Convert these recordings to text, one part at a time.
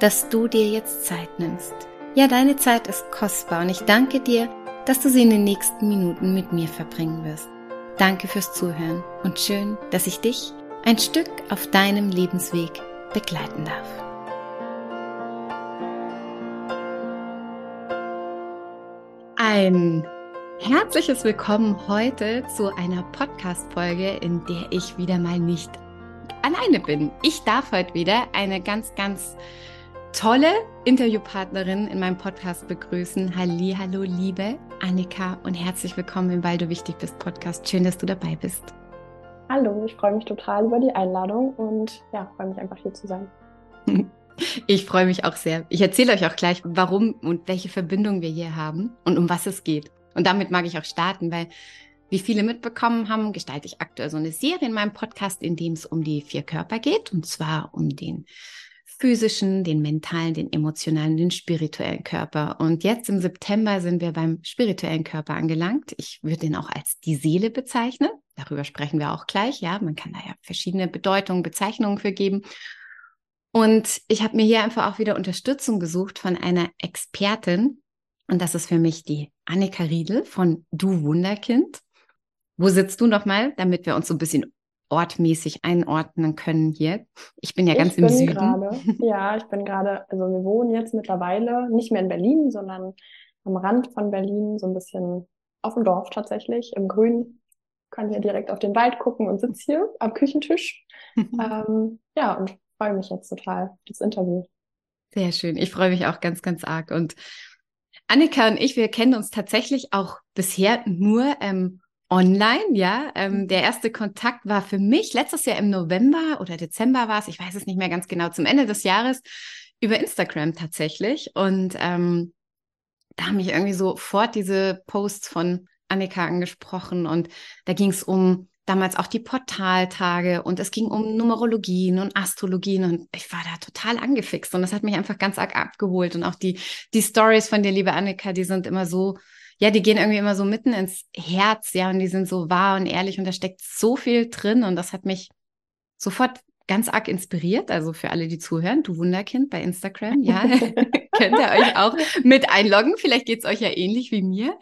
dass du dir jetzt Zeit nimmst. Ja, deine Zeit ist kostbar und ich danke dir, dass du sie in den nächsten Minuten mit mir verbringen wirst. Danke fürs Zuhören und schön, dass ich dich ein Stück auf deinem Lebensweg begleiten darf. Ein herzliches Willkommen heute zu einer Podcast-Folge, in der ich wieder mal nicht alleine bin. Ich darf heute wieder eine ganz, ganz tolle Interviewpartnerin in meinem Podcast begrüßen. Halli, hallo, liebe Annika und herzlich willkommen im Weil du wichtig bist Podcast. Schön, dass du dabei bist. Hallo, ich freue mich total über die Einladung und ja, freue mich einfach hier zu sein. Ich freue mich auch sehr. Ich erzähle euch auch gleich, warum und welche Verbindung wir hier haben und um was es geht. Und damit mag ich auch starten, weil wie viele mitbekommen haben, gestalte ich aktuell so eine Serie in meinem Podcast, in dem es um die vier Körper geht, und zwar um den physischen, den mentalen, den emotionalen, den spirituellen Körper. Und jetzt im September sind wir beim spirituellen Körper angelangt. Ich würde den auch als die Seele bezeichnen. Darüber sprechen wir auch gleich. Ja, man kann da ja verschiedene Bedeutungen, Bezeichnungen für geben. Und ich habe mir hier einfach auch wieder Unterstützung gesucht von einer Expertin. Und das ist für mich die Annika Riedel von Du Wunderkind. Wo sitzt du nochmal, damit wir uns so ein bisschen ortmäßig einordnen können hier? Ich bin ja ganz ich im Süden. Grade, ja, ich bin gerade, also wir wohnen jetzt mittlerweile nicht mehr in Berlin, sondern am Rand von Berlin, so ein bisschen auf dem Dorf tatsächlich, im Grün. Kann hier direkt auf den Wald gucken und sitze hier am Küchentisch. ähm, ja, und freue mich jetzt total auf das Interview. Sehr schön. Ich freue mich auch ganz, ganz arg. Und Annika und ich, wir kennen uns tatsächlich auch bisher nur ähm, online, ja. Ähm, mhm. der erste Kontakt war für mich letztes Jahr im November oder Dezember war es, ich weiß es nicht mehr ganz genau, zum Ende des Jahres über Instagram tatsächlich. Und ähm, da haben mich irgendwie sofort diese Posts von Annika angesprochen und da ging es um damals auch die Portaltage und es ging um Numerologien und Astrologien und ich war da total angefixt und das hat mich einfach ganz arg abgeholt und auch die, die Stories von dir, liebe Annika, die sind immer so ja, die gehen irgendwie immer so mitten ins Herz, ja, und die sind so wahr und ehrlich und da steckt so viel drin und das hat mich sofort ganz arg inspiriert. Also für alle, die zuhören, du Wunderkind bei Instagram, ja, könnt ihr euch auch mit einloggen. Vielleicht geht's euch ja ähnlich wie mir.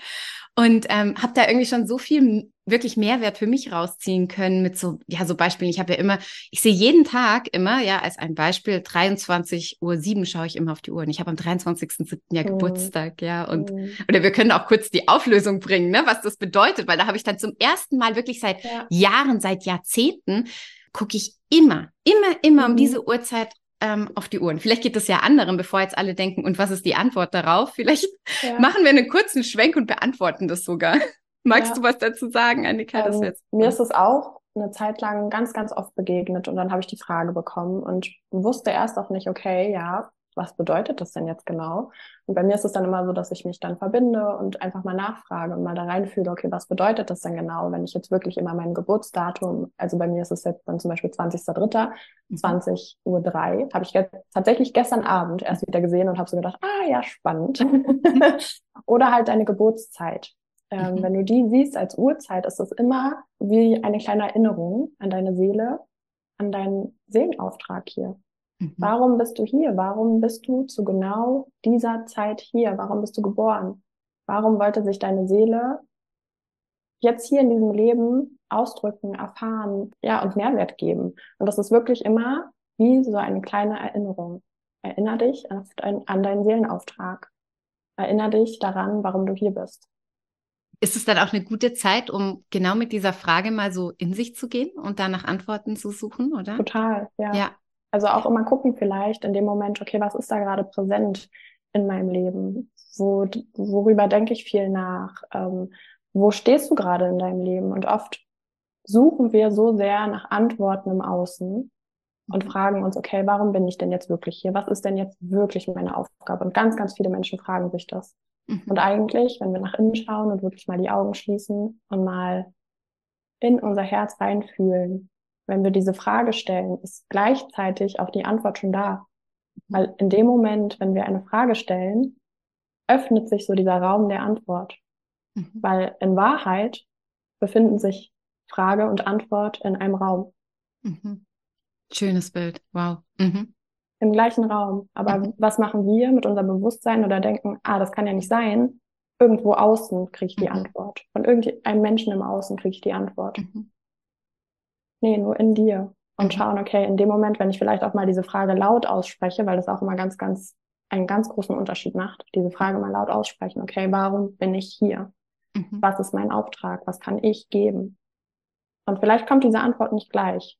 Und ähm, habe da irgendwie schon so viel wirklich Mehrwert für mich rausziehen können mit so, ja, so Beispielen. Ich habe ja immer, ich sehe jeden Tag immer, ja, als ein Beispiel, 23 Uhr 7 schaue ich immer auf die Uhr. Und ich habe am 23.07. ja mhm. Geburtstag, ja. Und, mhm. oder wir können auch kurz die Auflösung bringen, ne, was das bedeutet, weil da habe ich dann zum ersten Mal wirklich seit ja. Jahren, seit Jahrzehnten, gucke ich immer, immer, immer mhm. um diese Uhrzeit ähm, auf die Uhren. Vielleicht geht das ja anderen, bevor jetzt alle denken, und was ist die Antwort darauf? Vielleicht ja. machen wir einen kurzen Schwenk und beantworten das sogar. Magst ja. du was dazu sagen, Annika? Ähm, jetzt... Mir ist es auch eine Zeit lang ganz, ganz oft begegnet und dann habe ich die Frage bekommen und wusste erst auch nicht, okay, ja, was bedeutet das denn jetzt genau? Und bei mir ist es dann immer so, dass ich mich dann verbinde und einfach mal nachfrage und mal da reinfühle, okay, was bedeutet das denn genau, wenn ich jetzt wirklich immer mein Geburtsdatum, also bei mir ist es jetzt dann zum Beispiel 20.03., 20 mhm. Uhr 3, habe ich ge tatsächlich gestern Abend erst wieder gesehen und habe so gedacht, ah ja, spannend. Oder halt deine Geburtszeit. Ähm, mhm. Wenn du die siehst als Uhrzeit, ist das immer wie eine kleine Erinnerung an deine Seele, an deinen Seelenauftrag hier. Mhm. Warum bist du hier? Warum bist du zu genau dieser Zeit hier? Warum bist du geboren? Warum wollte sich deine Seele jetzt hier in diesem Leben ausdrücken, erfahren, ja, und Mehrwert geben? Und das ist wirklich immer wie so eine kleine Erinnerung. Erinner dich an, an deinen Seelenauftrag. Erinner dich daran, warum du hier bist. Ist es dann auch eine gute Zeit, um genau mit dieser Frage mal so in sich zu gehen und da nach Antworten zu suchen, oder? Total, ja. ja. Also auch immer gucken vielleicht in dem Moment, okay, was ist da gerade präsent in meinem Leben? Wo, worüber denke ich viel nach? Ähm, wo stehst du gerade in deinem Leben? Und oft suchen wir so sehr nach Antworten im Außen und mhm. fragen uns, okay, warum bin ich denn jetzt wirklich hier? Was ist denn jetzt wirklich meine Aufgabe? Und ganz, ganz viele Menschen fragen sich das. Mhm. Und eigentlich, wenn wir nach innen schauen und wirklich mal die Augen schließen und mal in unser Herz reinfühlen, wenn wir diese Frage stellen, ist gleichzeitig auch die Antwort schon da. Mhm. Weil in dem Moment, wenn wir eine Frage stellen, öffnet sich so dieser Raum der Antwort. Mhm. Weil in Wahrheit befinden sich Frage und Antwort in einem Raum. Mhm. Schönes Bild. Wow. Mhm. Im gleichen Raum. Aber mhm. was machen wir mit unserem Bewusstsein oder denken, ah, das kann ja nicht sein. Irgendwo außen kriege ich die mhm. Antwort. Von irgendeinem Menschen im Außen kriege ich die Antwort. Mhm. Nee, nur in dir. Und mhm. schauen, okay, in dem Moment, wenn ich vielleicht auch mal diese Frage laut ausspreche, weil das auch immer ganz, ganz einen ganz großen Unterschied macht, diese Frage mal laut aussprechen, okay, warum bin ich hier? Mhm. Was ist mein Auftrag? Was kann ich geben? Und vielleicht kommt diese Antwort nicht gleich.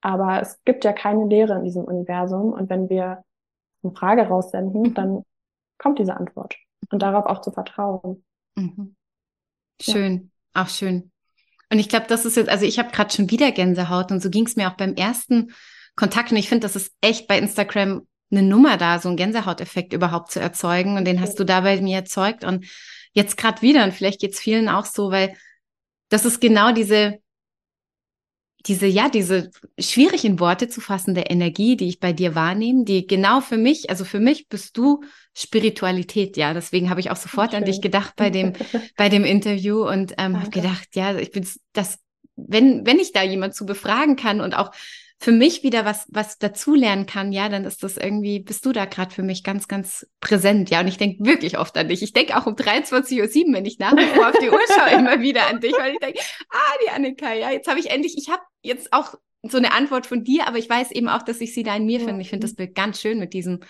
Aber es gibt ja keine Lehre in diesem Universum. Und wenn wir eine Frage raussenden, mhm. dann kommt diese Antwort. Und darauf auch zu vertrauen. Mhm. Schön, ja. auch schön. Und ich glaube, das ist jetzt, also ich habe gerade schon wieder Gänsehaut und so ging es mir auch beim ersten Kontakt. Und ich finde, das ist echt bei Instagram eine Nummer da, so einen Gänsehauteffekt überhaupt zu erzeugen. Und den hast du da bei mir erzeugt. Und jetzt gerade wieder, und vielleicht geht es vielen auch so, weil das ist genau diese, diese, ja, diese schwierig in Worte zu fassende Energie, die ich bei dir wahrnehme, die genau für mich, also für mich bist du Spiritualität, ja. Deswegen habe ich auch sofort Schön. an dich gedacht bei dem, bei dem Interview und ähm, habe gedacht, ja, ich bin das, wenn, wenn ich da jemand zu befragen kann und auch für mich wieder was, was dazulernen kann, ja, dann ist das irgendwie, bist du da gerade für mich ganz, ganz präsent, ja. Und ich denke wirklich oft an dich. Ich denke auch um 23.07 Uhr, wenn ich nach wie vor auf die Uhr schaue, immer wieder an dich, weil ich denke, ah, die Annika, ja, jetzt habe ich endlich, ich habe jetzt auch so eine Antwort von dir, aber ich weiß eben auch, dass ich sie da in mir ja. finde. Ich finde das Bild ganz schön mit diesem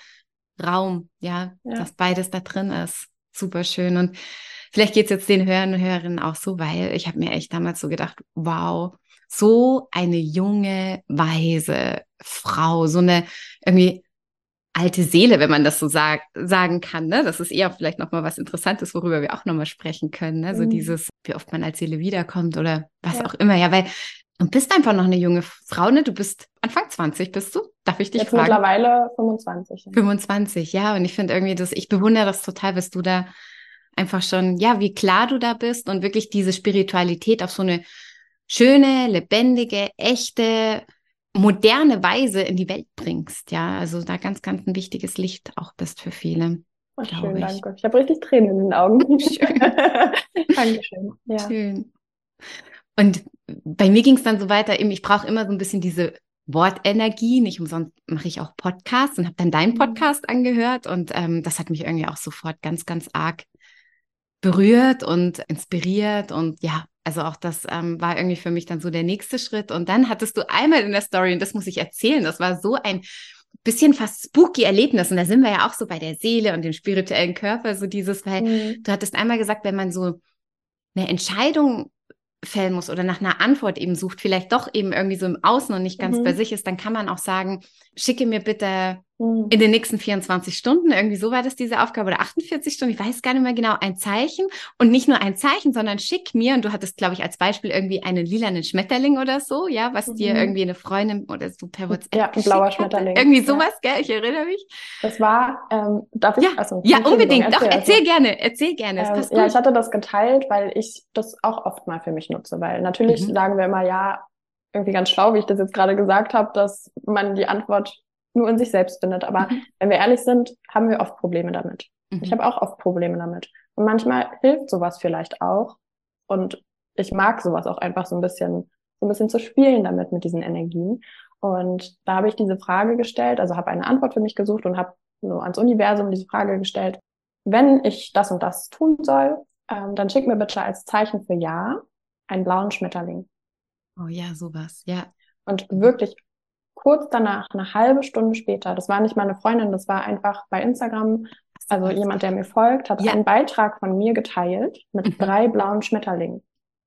Raum, ja, ja, dass beides da drin ist. Super schön. Und vielleicht geht es jetzt den Hörern und Hörerinnen auch so, weil ich habe mir echt damals so gedacht, wow, so eine junge, weise Frau, so eine irgendwie alte Seele, wenn man das so sag, sagen kann. Ne? Das ist eher vielleicht nochmal was Interessantes, worüber wir auch nochmal sprechen können. Ne? So mhm. dieses, wie oft man als Seele wiederkommt oder was ja. auch immer. Ja, weil du bist einfach noch eine junge Frau, ne? Du bist Anfang 20, bist du? Darf ich dich Jetzt fragen? mittlerweile 25. 25, ja. Und ich finde irgendwie das, ich bewundere das total, bist du da einfach schon, ja, wie klar du da bist und wirklich diese Spiritualität auf so eine schöne, lebendige, echte, moderne Weise in die Welt bringst. Ja, also da ganz, ganz ein wichtiges Licht auch bist für viele. Oh, schön, ich. danke. Ich habe richtig Tränen in den Augen. Schön. Dankeschön. Ja. Schön. Und bei mir ging es dann so weiter, eben, ich brauche immer so ein bisschen diese Wortenergie. Nicht umsonst mache ich auch Podcasts und habe dann deinen mhm. Podcast angehört. Und ähm, das hat mich irgendwie auch sofort ganz, ganz arg berührt und inspiriert. Und ja, also auch das ähm, war irgendwie für mich dann so der nächste Schritt. Und dann hattest du einmal in der Story, und das muss ich erzählen, das war so ein bisschen fast spooky Erlebnis. Und da sind wir ja auch so bei der Seele und dem spirituellen Körper, so dieses, weil mhm. du hattest einmal gesagt, wenn man so eine Entscheidung fällen muss oder nach einer Antwort eben sucht, vielleicht doch eben irgendwie so im Außen und nicht ganz mhm. bei sich ist, dann kann man auch sagen, schicke mir bitte. In den nächsten 24 Stunden, irgendwie so war das diese Aufgabe, oder 48 Stunden, ich weiß gar nicht mehr genau, ein Zeichen und nicht nur ein Zeichen, sondern schick mir, und du hattest, glaube ich, als Beispiel irgendwie einen lilanen Schmetterling oder so, ja, was mhm. dir irgendwie eine Freundin oder so per WhatsApp Ja, ein blauer Schmetterling. Irgendwie sowas, ja. gell, ich erinnere mich. Das war, ähm, darf ich? Ja, also, ja unbedingt, erzähl, doch, erzähl also. gerne, erzähl gerne. Ähm, ja, ich hatte das geteilt, weil ich das auch oft mal für mich nutze, weil natürlich mhm. sagen wir immer, ja, irgendwie ganz schlau, wie ich das jetzt gerade gesagt habe, dass man die Antwort nur in sich selbst findet. Aber mhm. wenn wir ehrlich sind, haben wir oft Probleme damit. Mhm. Ich habe auch oft Probleme damit. Und manchmal hilft sowas vielleicht auch. Und ich mag sowas auch einfach so ein bisschen, so ein bisschen zu spielen damit, mit diesen Energien. Und da habe ich diese Frage gestellt, also habe eine Antwort für mich gesucht und habe so ans Universum diese Frage gestellt, wenn ich das und das tun soll, ähm, dann schick mir bitte als Zeichen für Ja einen blauen Schmetterling. Oh ja, sowas, ja. Und wirklich kurz danach, eine halbe Stunde später, das war nicht meine Freundin, das war einfach bei Instagram, also jemand, der mir folgt, hat ja. einen Beitrag von mir geteilt mit mhm. drei blauen Schmetterlingen.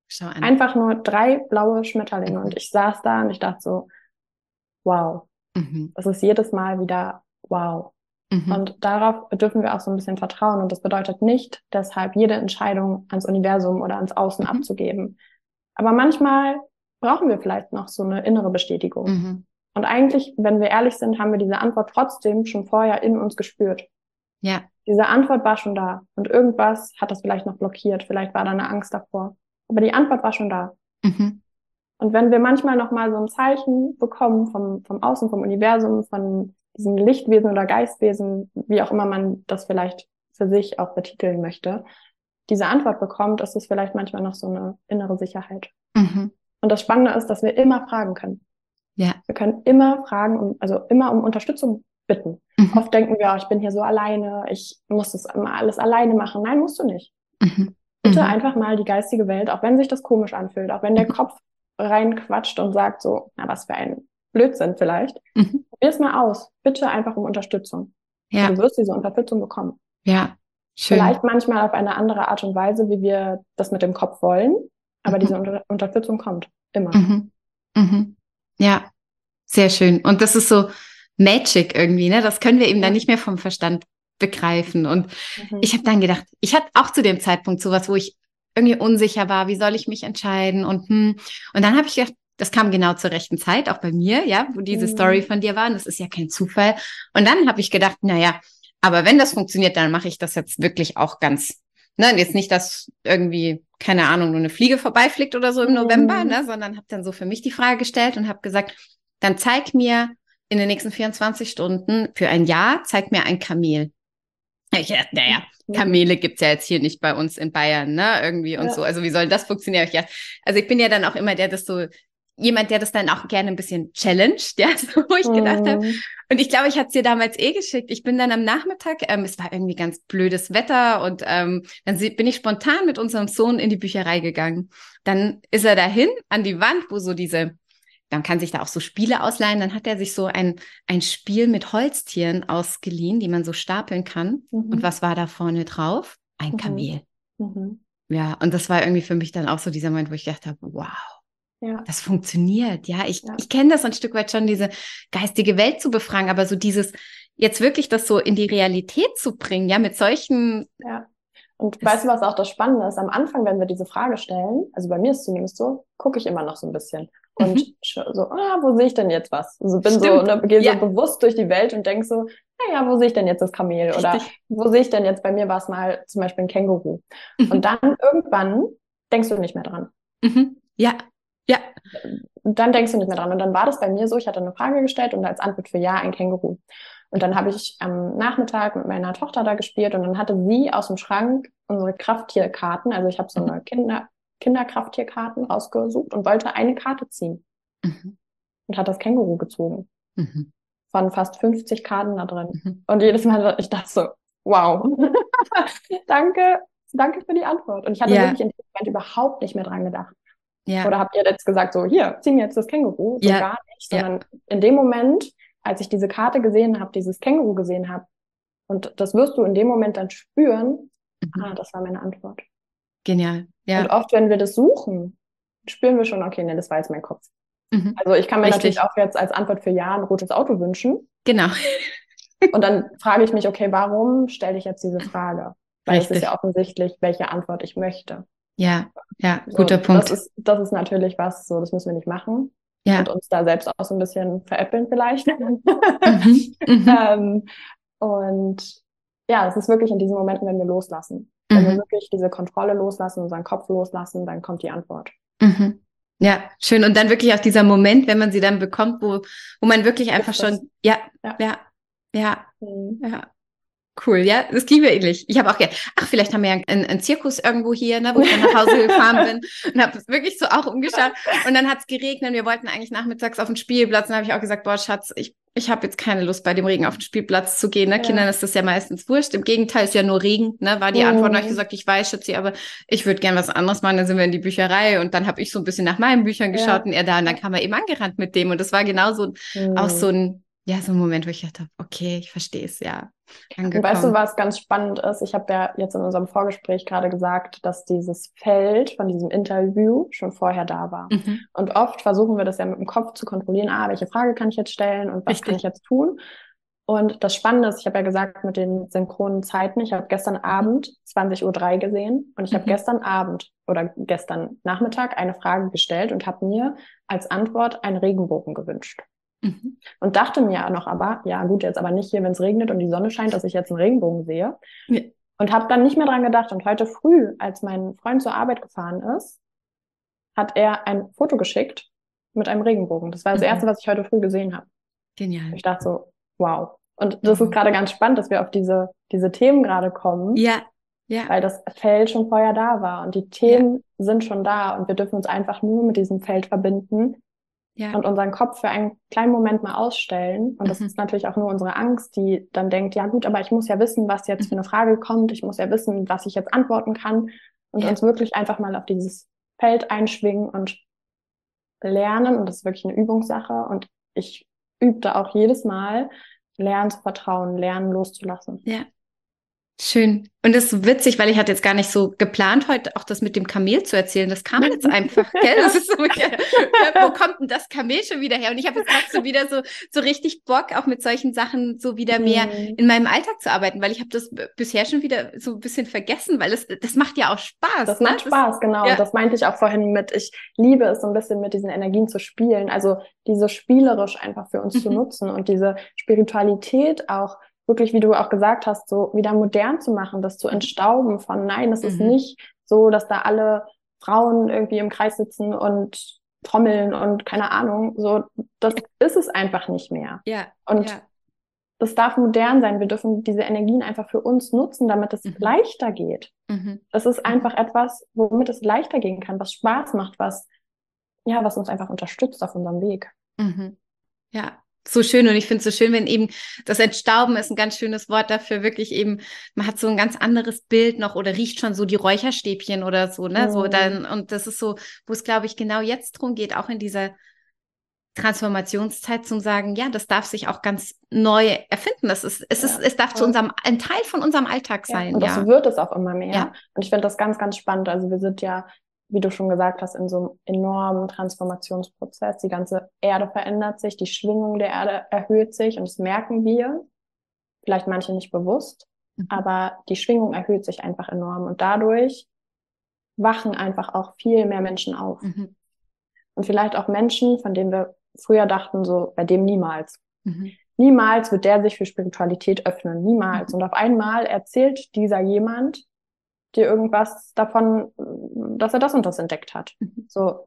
Schau an. Einfach nur drei blaue Schmetterlinge. Mhm. Und ich saß da und ich dachte so, wow. Mhm. Das ist jedes Mal wieder wow. Mhm. Und darauf dürfen wir auch so ein bisschen vertrauen. Und das bedeutet nicht, deshalb jede Entscheidung ans Universum oder ans Außen mhm. abzugeben. Aber manchmal brauchen wir vielleicht noch so eine innere Bestätigung. Und eigentlich, wenn wir ehrlich sind, haben wir diese Antwort trotzdem schon vorher in uns gespürt. Ja. Diese Antwort war schon da. Und irgendwas hat das vielleicht noch blockiert. Vielleicht war da eine Angst davor. Aber die Antwort war schon da. Mhm. Und wenn wir manchmal nochmal so ein Zeichen bekommen vom, vom Außen, vom Universum, von diesen Lichtwesen oder Geistwesen, wie auch immer man das vielleicht für sich auch betiteln möchte, diese Antwort bekommt, ist es vielleicht manchmal noch so eine innere Sicherheit. Mhm. Und das Spannende ist, dass wir immer fragen können. Ja. Wir können immer fragen, um, also immer um Unterstützung bitten. Mhm. Oft denken wir, oh, ich bin hier so alleine, ich muss das immer alles alleine machen. Nein, musst du nicht. Mhm. Bitte mhm. einfach mal die geistige Welt, auch wenn sich das komisch anfühlt, auch wenn der mhm. Kopf reinquatscht und sagt so, na, was für ein Blödsinn vielleicht. Mhm. Probier es mal aus. Bitte einfach um Unterstützung. Ja. Du wirst diese Unterstützung bekommen. Ja. Schön. Vielleicht manchmal auf eine andere Art und Weise, wie wir das mit dem Kopf wollen, aber mhm. diese Unter Unterstützung kommt immer. Mhm. Mhm. Ja, sehr schön. Und das ist so Magic irgendwie, ne? Das können wir eben dann nicht mehr vom Verstand begreifen. Und mhm. ich habe dann gedacht, ich hatte auch zu dem Zeitpunkt sowas, wo ich irgendwie unsicher war, wie soll ich mich entscheiden und hm. Und dann habe ich gedacht, das kam genau zur rechten Zeit, auch bei mir, ja, wo diese mhm. Story von dir war. Und das ist ja kein Zufall. Und dann habe ich gedacht, naja, aber wenn das funktioniert, dann mache ich das jetzt wirklich auch ganz. Ne, und jetzt nicht, dass irgendwie, keine Ahnung, nur eine Fliege vorbeifliegt oder so im mhm. November, ne, sondern habe dann so für mich die Frage gestellt und habe gesagt, dann zeig mir in den nächsten 24 Stunden für ein Jahr, zeig mir ein Kamel. Ich dachte, naja, Kamele gibt's ja jetzt hier nicht bei uns in Bayern, ne? Irgendwie und ja. so. Also wie soll das funktionieren? Ja, also ich bin ja dann auch immer der, das so jemand, der das dann auch gerne ein bisschen challenged, ja, so, wo ich gedacht mm. habe. Mhm. Und ich glaube, ich hatte es dir damals eh geschickt. Ich bin dann am Nachmittag, ähm, es war irgendwie ganz blödes Wetter und ähm, dann bin ich spontan mit unserem Sohn in die Bücherei gegangen. Dann ist er dahin an die Wand, wo so diese, dann kann sich da auch so Spiele ausleihen. Dann hat er sich so ein, ein Spiel mit Holztieren ausgeliehen, die man so stapeln kann. Mhm. Und was war da vorne drauf? Ein mhm. Kamel. Mhm. Ja, und das war irgendwie für mich dann auch so dieser Moment, wo ich gedacht habe, wow ja. Das funktioniert, ja. Ich, ja. ich kenne das ein Stück weit schon, diese geistige Welt zu befragen, aber so dieses, jetzt wirklich das so in die Realität zu bringen, ja, mit solchen. Ja. Und weißt du, was auch das Spannende ist? Am Anfang, wenn wir diese Frage stellen, also bei mir ist es zumindest so, gucke ich immer noch so ein bisschen. Und mhm. so, ah, wo sehe ich denn jetzt was? Also bin Stimmt. so, ne, gehe ja. so bewusst durch die Welt und denke so, naja, wo sehe ich denn jetzt das Kamel? Richtig. Oder wo sehe ich denn jetzt, bei mir war es mal zum Beispiel ein Känguru. Mhm. Und dann irgendwann denkst du nicht mehr dran. Mhm. Ja, ja. Und dann denkst du nicht mehr dran. Und dann war das bei mir so, ich hatte eine Frage gestellt und als Antwort für Ja ein Känguru. Und dann habe ich am Nachmittag mit meiner Tochter da gespielt und dann hatte sie aus dem Schrank unsere Krafttierkarten. Also ich habe so eine Kinder, Kinderkrafttierkarten rausgesucht und wollte eine Karte ziehen. Mhm. Und hat das Känguru gezogen. Mhm. Von fast 50 Karten da drin. Mhm. Und jedes Mal, ich dachte so, wow. danke, danke für die Antwort. Und ich hatte ja. wirklich in dem Moment überhaupt nicht mehr dran gedacht. Ja. Oder habt ihr jetzt gesagt, so, hier, zieh mir jetzt das Känguru? So ja. gar nicht, sondern ja. in dem Moment, als ich diese Karte gesehen habe, dieses Känguru gesehen habe, und das wirst du in dem Moment dann spüren, mhm. ah, das war meine Antwort. Genial, ja. Und oft, wenn wir das suchen, spüren wir schon, okay, nee, das war jetzt mein Kopf. Mhm. Also ich kann mir Richtig. natürlich auch jetzt als Antwort für Ja ein rotes Auto wünschen. Genau. und dann frage ich mich, okay, warum stelle ich jetzt diese Frage? Weil Richtig. es ist ja offensichtlich, welche Antwort ich möchte. Ja, ja, guter so, Punkt. Das ist, das ist natürlich was, so, das müssen wir nicht machen. Ja. Und uns da selbst auch so ein bisschen veräppeln vielleicht. Mhm, mhm. ähm, und ja, es ist wirklich in diesen Momenten, wenn wir loslassen. Mhm. Wenn wir mhm. wirklich diese Kontrolle loslassen, unseren Kopf loslassen, dann kommt die Antwort. Mhm. Ja, schön. Und dann wirklich auch dieser Moment, wenn man sie dann bekommt, wo, wo man wirklich einfach schon, ja, ja, ja, ja, mhm. ja, Cool, ja, das ging mir ähnlich. Ich habe auch gedacht, ach, vielleicht haben wir ja einen, einen Zirkus irgendwo hier, ne, wo ich dann nach Hause gefahren bin und habe wirklich so auch umgeschaut. Und dann hat es geregnet und wir wollten eigentlich nachmittags auf den Spielplatz. Und dann habe ich auch gesagt, boah, Schatz, ich, ich habe jetzt keine Lust, bei dem Regen auf den Spielplatz zu gehen. Ne? Ja. Kindern ist das ja meistens wurscht. Im Gegenteil, ist ja nur Regen, ne, war die mhm. Antwort. Und habe ich gesagt, ich weiß, Schatzi, aber ich würde gern was anderes machen. Dann sind wir in die Bücherei und dann habe ich so ein bisschen nach meinen Büchern geschaut ja. und er da. Und dann kam er eben angerannt mit dem. Und das war genau so mhm. auch so ein ja, so ein Moment, wo ich dachte, okay, ich verstehe es, ja. Und weißt du, was ganz spannend ist? Ich habe ja jetzt in unserem Vorgespräch gerade gesagt, dass dieses Feld von diesem Interview schon vorher da war. Mhm. Und oft versuchen wir das ja mit dem Kopf zu kontrollieren, ah, welche Frage kann ich jetzt stellen und was Richtig. kann ich jetzt tun? Und das Spannende ist, ich habe ja gesagt, mit den synchronen Zeiten, ich habe gestern mhm. Abend 20.03 Uhr gesehen und ich mhm. habe gestern Abend oder gestern Nachmittag eine Frage gestellt und habe mir als Antwort einen Regenbogen gewünscht. Mhm. Und dachte mir noch aber, ja gut, jetzt aber nicht hier, wenn es regnet und die Sonne scheint, dass ich jetzt einen Regenbogen sehe. Ja. Und habe dann nicht mehr dran gedacht. Und heute früh, als mein Freund zur Arbeit gefahren ist, hat er ein Foto geschickt mit einem Regenbogen. Das war das mhm. Erste, was ich heute früh gesehen habe. Genial. Ich dachte so, wow. Und das mhm. ist gerade ganz spannend, dass wir auf diese, diese Themen gerade kommen. Ja. Ja. Weil das Feld schon vorher da war und die Themen ja. sind schon da und wir dürfen uns einfach nur mit diesem Feld verbinden ja. und unseren Kopf für einen kleinen Moment mal ausstellen. Und das mhm. ist natürlich auch nur unsere Angst, die dann denkt, ja gut, aber ich muss ja wissen, was jetzt für eine Frage kommt. Ich muss ja wissen, was ich jetzt antworten kann. Und ja. uns wirklich einfach mal auf dieses Feld einschwingen und lernen. Und das ist wirklich eine Übungssache. Und ich übe da auch jedes Mal, lernen zu vertrauen, lernen loszulassen. Ja. Schön. Und das ist witzig, weil ich hatte jetzt gar nicht so geplant, heute auch das mit dem Kamel zu erzählen. Das kam jetzt einfach, gell? Das ist so, ja, wo kommt denn das Kamel schon wieder her? Und ich habe jetzt gerade so wieder so, so richtig Bock, auch mit solchen Sachen so wieder mehr mhm. in meinem Alltag zu arbeiten, weil ich habe das bisher schon wieder so ein bisschen vergessen, weil es, das macht ja auch Spaß. Das ne? macht Spaß, das, genau. Ja. Das meinte ich auch vorhin mit, ich liebe es so ein bisschen mit diesen Energien zu spielen. Also diese spielerisch einfach für uns mhm. zu nutzen und diese Spiritualität auch wirklich, wie du auch gesagt hast, so wieder modern zu machen, das zu entstauben von nein, es mhm. ist nicht so, dass da alle Frauen irgendwie im Kreis sitzen und trommeln und keine Ahnung, so, das ist es einfach nicht mehr. Ja. Und ja. das darf modern sein. Wir dürfen diese Energien einfach für uns nutzen, damit es mhm. leichter geht. Mhm. Das ist mhm. einfach etwas, womit es leichter gehen kann, was Spaß macht, was, ja, was uns einfach unterstützt auf unserem Weg. Mhm. Ja, so schön und ich finde es so schön, wenn eben das Entstauben ist ein ganz schönes Wort dafür, wirklich eben, man hat so ein ganz anderes Bild noch oder riecht schon so die Räucherstäbchen oder so, ne? Mhm. So dann, und das ist so, wo es, glaube ich, genau jetzt drum geht, auch in dieser Transformationszeit zu sagen, ja, das darf sich auch ganz neu erfinden. Das ist, es ja, ist, es darf zu unserem, ein Teil von unserem Alltag sein. Ja, und das wird es auch immer mehr. Ja. Und ich finde das ganz, ganz spannend. Also wir sind ja wie du schon gesagt hast, in so einem enormen Transformationsprozess. Die ganze Erde verändert sich, die Schwingung der Erde erhöht sich und das merken wir. Vielleicht manche nicht bewusst, mhm. aber die Schwingung erhöht sich einfach enorm und dadurch wachen einfach auch viel mehr Menschen auf. Mhm. Und vielleicht auch Menschen, von denen wir früher dachten, so bei dem niemals. Mhm. Niemals wird der sich für Spiritualität öffnen, niemals. Mhm. Und auf einmal erzählt dieser jemand, dir irgendwas davon, dass er das und das entdeckt hat. Mhm. So,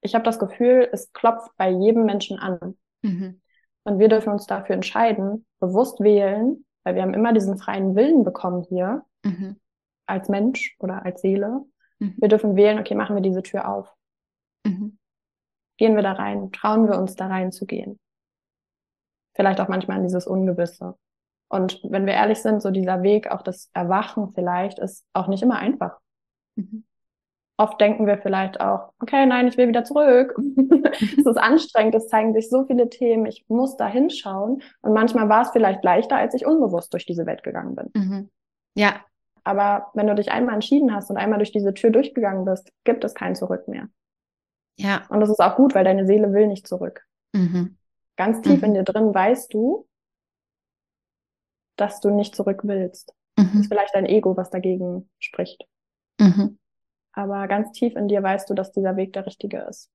ich habe das Gefühl, es klopft bei jedem Menschen an. Mhm. Und wir dürfen uns dafür entscheiden, bewusst wählen, weil wir haben immer diesen freien Willen bekommen hier, mhm. als Mensch oder als Seele. Mhm. Wir dürfen wählen, okay, machen wir diese Tür auf. Mhm. Gehen wir da rein, trauen wir uns da rein zu gehen. Vielleicht auch manchmal in dieses Ungewisse. Und wenn wir ehrlich sind, so dieser Weg, auch das Erwachen vielleicht, ist auch nicht immer einfach. Mhm. Oft denken wir vielleicht auch, okay, nein, ich will wieder zurück. es ist anstrengend, es zeigen sich so viele Themen, ich muss da hinschauen. Und manchmal war es vielleicht leichter, als ich unbewusst durch diese Welt gegangen bin. Mhm. Ja. Aber wenn du dich einmal entschieden hast und einmal durch diese Tür durchgegangen bist, gibt es kein Zurück mehr. Ja. Und das ist auch gut, weil deine Seele will nicht zurück. Mhm. Ganz tief mhm. in dir drin weißt du, dass du nicht zurück willst. Mhm. Das ist vielleicht dein Ego, was dagegen spricht. Mhm. Aber ganz tief in dir weißt du, dass dieser Weg der richtige ist.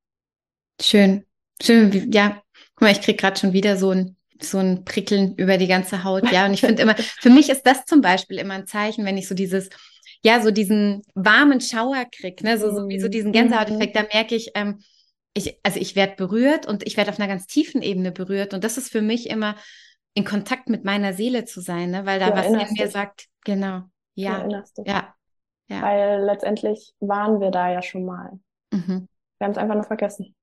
Schön. Schön, ja. Guck mal, ich krieg gerade schon wieder so ein so ein Prickeln über die ganze Haut. Ja, und ich finde immer, für mich ist das zum Beispiel immer ein Zeichen, wenn ich so dieses, ja, so diesen warmen Schauer krieg, ne, so, so wie so mhm. diesen Gänsehauteffekt, da merke ich, ähm, ich, also ich werde berührt und ich werde auf einer ganz tiefen Ebene berührt. Und das ist für mich immer in Kontakt mit meiner Seele zu sein, ne? weil da was in mir dich. sagt, genau, ja, ja, ja. Weil letztendlich waren wir da ja schon mal. Mhm. Wir haben es einfach nur vergessen.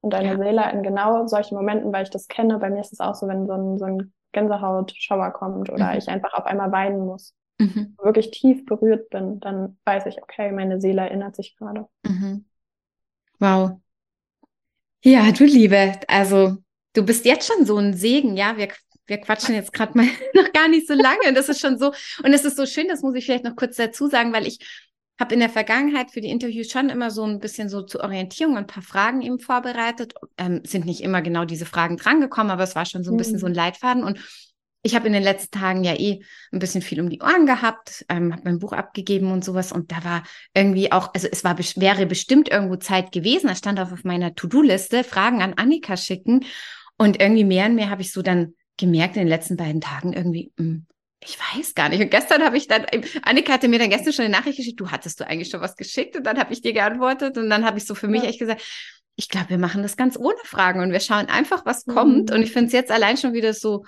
Und deine ja. Seele in genau solchen Momenten, weil ich das kenne, bei mir ist es auch so, wenn so ein, so ein Gänsehautschauer kommt oder mhm. ich einfach auf einmal weinen muss, mhm. wirklich tief berührt bin, dann weiß ich, okay, meine Seele erinnert sich gerade. Mhm. Wow. Ja, du Liebe, also du bist jetzt schon so ein Segen, ja. Wir wir quatschen jetzt gerade mal noch gar nicht so lange. Und das ist schon so, und es ist so schön, das muss ich vielleicht noch kurz dazu sagen, weil ich habe in der Vergangenheit für die Interviews schon immer so ein bisschen so zur Orientierung ein paar Fragen eben vorbereitet. Ähm, sind nicht immer genau diese Fragen drangekommen, aber es war schon so ein bisschen so ein mhm. Leitfaden. Und ich habe in den letzten Tagen ja eh ein bisschen viel um die Ohren gehabt, ähm, habe mein Buch abgegeben und sowas. Und da war irgendwie auch, also es war wäre bestimmt irgendwo Zeit gewesen. Da stand auch auf meiner To-Do-Liste Fragen an Annika schicken. Und irgendwie mehr und mehr habe ich so dann gemerkt in den letzten beiden Tagen irgendwie, mh, hm, ich weiß gar nicht. Und gestern habe ich dann, Annika hatte mir dann gestern schon eine Nachricht geschickt, du hattest du eigentlich schon was geschickt und dann habe ich dir geantwortet und dann habe ich so für mich ja. echt gesagt, ich glaube, wir machen das ganz ohne Fragen und wir schauen einfach, was mhm. kommt. Und ich finde es jetzt allein schon wieder so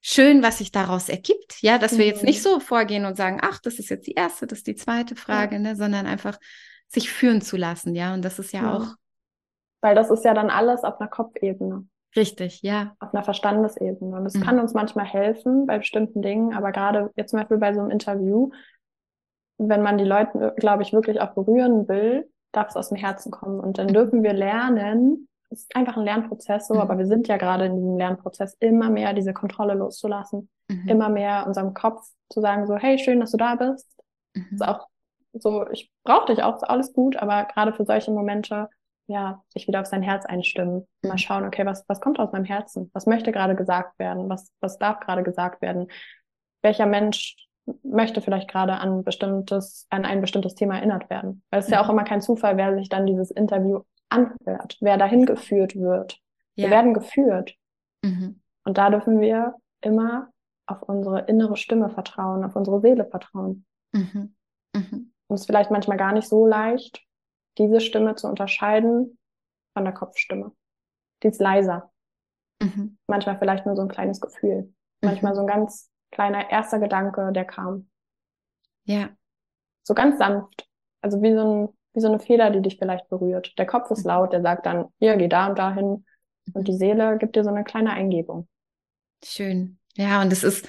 schön, was sich daraus ergibt. Ja, dass mhm. wir jetzt nicht mhm. so vorgehen und sagen, ach, das ist jetzt die erste, das ist die zweite Frage, ja. ne, sondern einfach sich führen zu lassen. Ja, und das ist ja, ja. auch. Weil das ist ja dann alles auf einer Kopfebene. Richtig, ja. Auf einer Verstandesebene. Und es mhm. kann uns manchmal helfen bei bestimmten Dingen, aber gerade jetzt zum Beispiel bei so einem Interview, wenn man die Leute, glaube ich, wirklich auch berühren will, darf es aus dem Herzen kommen. Und dann dürfen wir lernen, es ist einfach ein Lernprozess so, mhm. aber wir sind ja gerade in diesem Lernprozess, immer mehr diese Kontrolle loszulassen, mhm. immer mehr unserem Kopf zu sagen, so, hey, schön, dass du da bist. Mhm. Ist auch so, ich brauche dich auch, ist alles gut, aber gerade für solche Momente ja, sich wieder auf sein Herz einstimmen. Mal schauen, okay, was, was kommt aus meinem Herzen? Was möchte gerade gesagt werden? Was, was darf gerade gesagt werden? Welcher Mensch möchte vielleicht gerade an bestimmtes, an ein bestimmtes Thema erinnert werden? Weil es ist ja auch mhm. immer kein Zufall, wer sich dann dieses Interview anhört, wer dahin geführt wird. Ja. Wir werden geführt. Mhm. Und da dürfen wir immer auf unsere innere Stimme vertrauen, auf unsere Seele vertrauen. Mhm. Mhm. Und es ist vielleicht manchmal gar nicht so leicht, diese Stimme zu unterscheiden von der Kopfstimme. Die ist leiser. Mhm. Manchmal vielleicht nur so ein kleines Gefühl. Manchmal mhm. so ein ganz kleiner erster Gedanke, der kam. Ja. So ganz sanft. Also wie so, ein, wie so eine Feder, die dich vielleicht berührt. Der Kopf ist mhm. laut, der sagt dann, hier, geh da und dahin. Und die Seele gibt dir so eine kleine Eingebung. Schön. Ja, und es ist,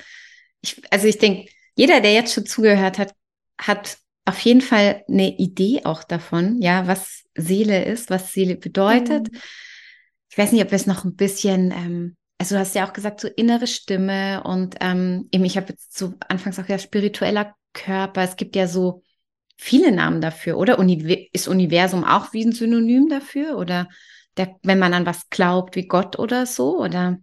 ich, also ich denke, jeder, der jetzt schon zugehört hat, hat auf jeden Fall eine Idee auch davon, ja, was Seele ist, was Seele bedeutet. Mhm. Ich weiß nicht, ob wir es noch ein bisschen, ähm, also du hast ja auch gesagt, so innere Stimme und ähm, eben, ich habe jetzt so anfangs auch ja spiritueller Körper. Es gibt ja so viele Namen dafür, oder? Uni ist Universum auch wie ein Synonym dafür? Oder der, wenn man an was glaubt, wie Gott oder so? Oder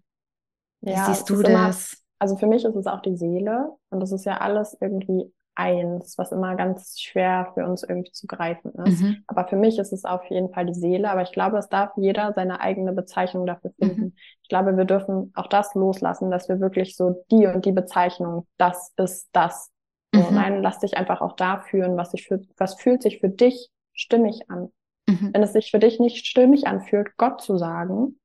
ja, siehst du das? Immer, also für mich ist es auch die Seele und das ist ja alles irgendwie eins, was immer ganz schwer für uns irgendwie zu greifen ist. Mhm. Aber für mich ist es auf jeden Fall die Seele. Aber ich glaube, es darf jeder seine eigene Bezeichnung dafür finden. Mhm. Ich glaube, wir dürfen auch das loslassen, dass wir wirklich so die und die Bezeichnung, das ist das. So, mhm. Nein, lass dich einfach auch da fühlen, was sich für, was fühlt sich für dich stimmig an. Mhm. Wenn es sich für dich nicht stimmig anfühlt, Gott zu sagen,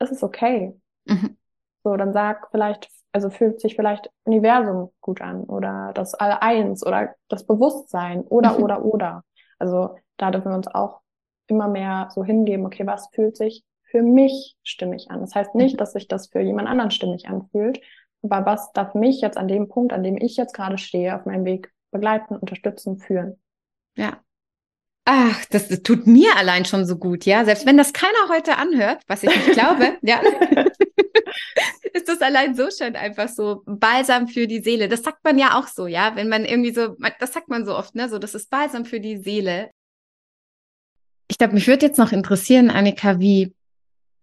ist es okay. Mhm. So, dann sag vielleicht also fühlt sich vielleicht Universum gut an oder das All-Eins oder das Bewusstsein oder, mhm. oder, oder. Also da dürfen wir uns auch immer mehr so hingeben, okay, was fühlt sich für mich stimmig an? Das heißt nicht, mhm. dass sich das für jemand anderen stimmig anfühlt, aber was darf mich jetzt an dem Punkt, an dem ich jetzt gerade stehe, auf meinem Weg begleiten, unterstützen, führen? Ja. Ach, das, das tut mir allein schon so gut, ja. Selbst wenn das keiner heute anhört, was ich nicht glaube, ja. ist das allein so schön einfach so Balsam für die Seele. Das sagt man ja auch so, ja, wenn man irgendwie so, das sagt man so oft, ne, so das ist Balsam für die Seele. Ich glaube, mich würde jetzt noch interessieren, Annika, wie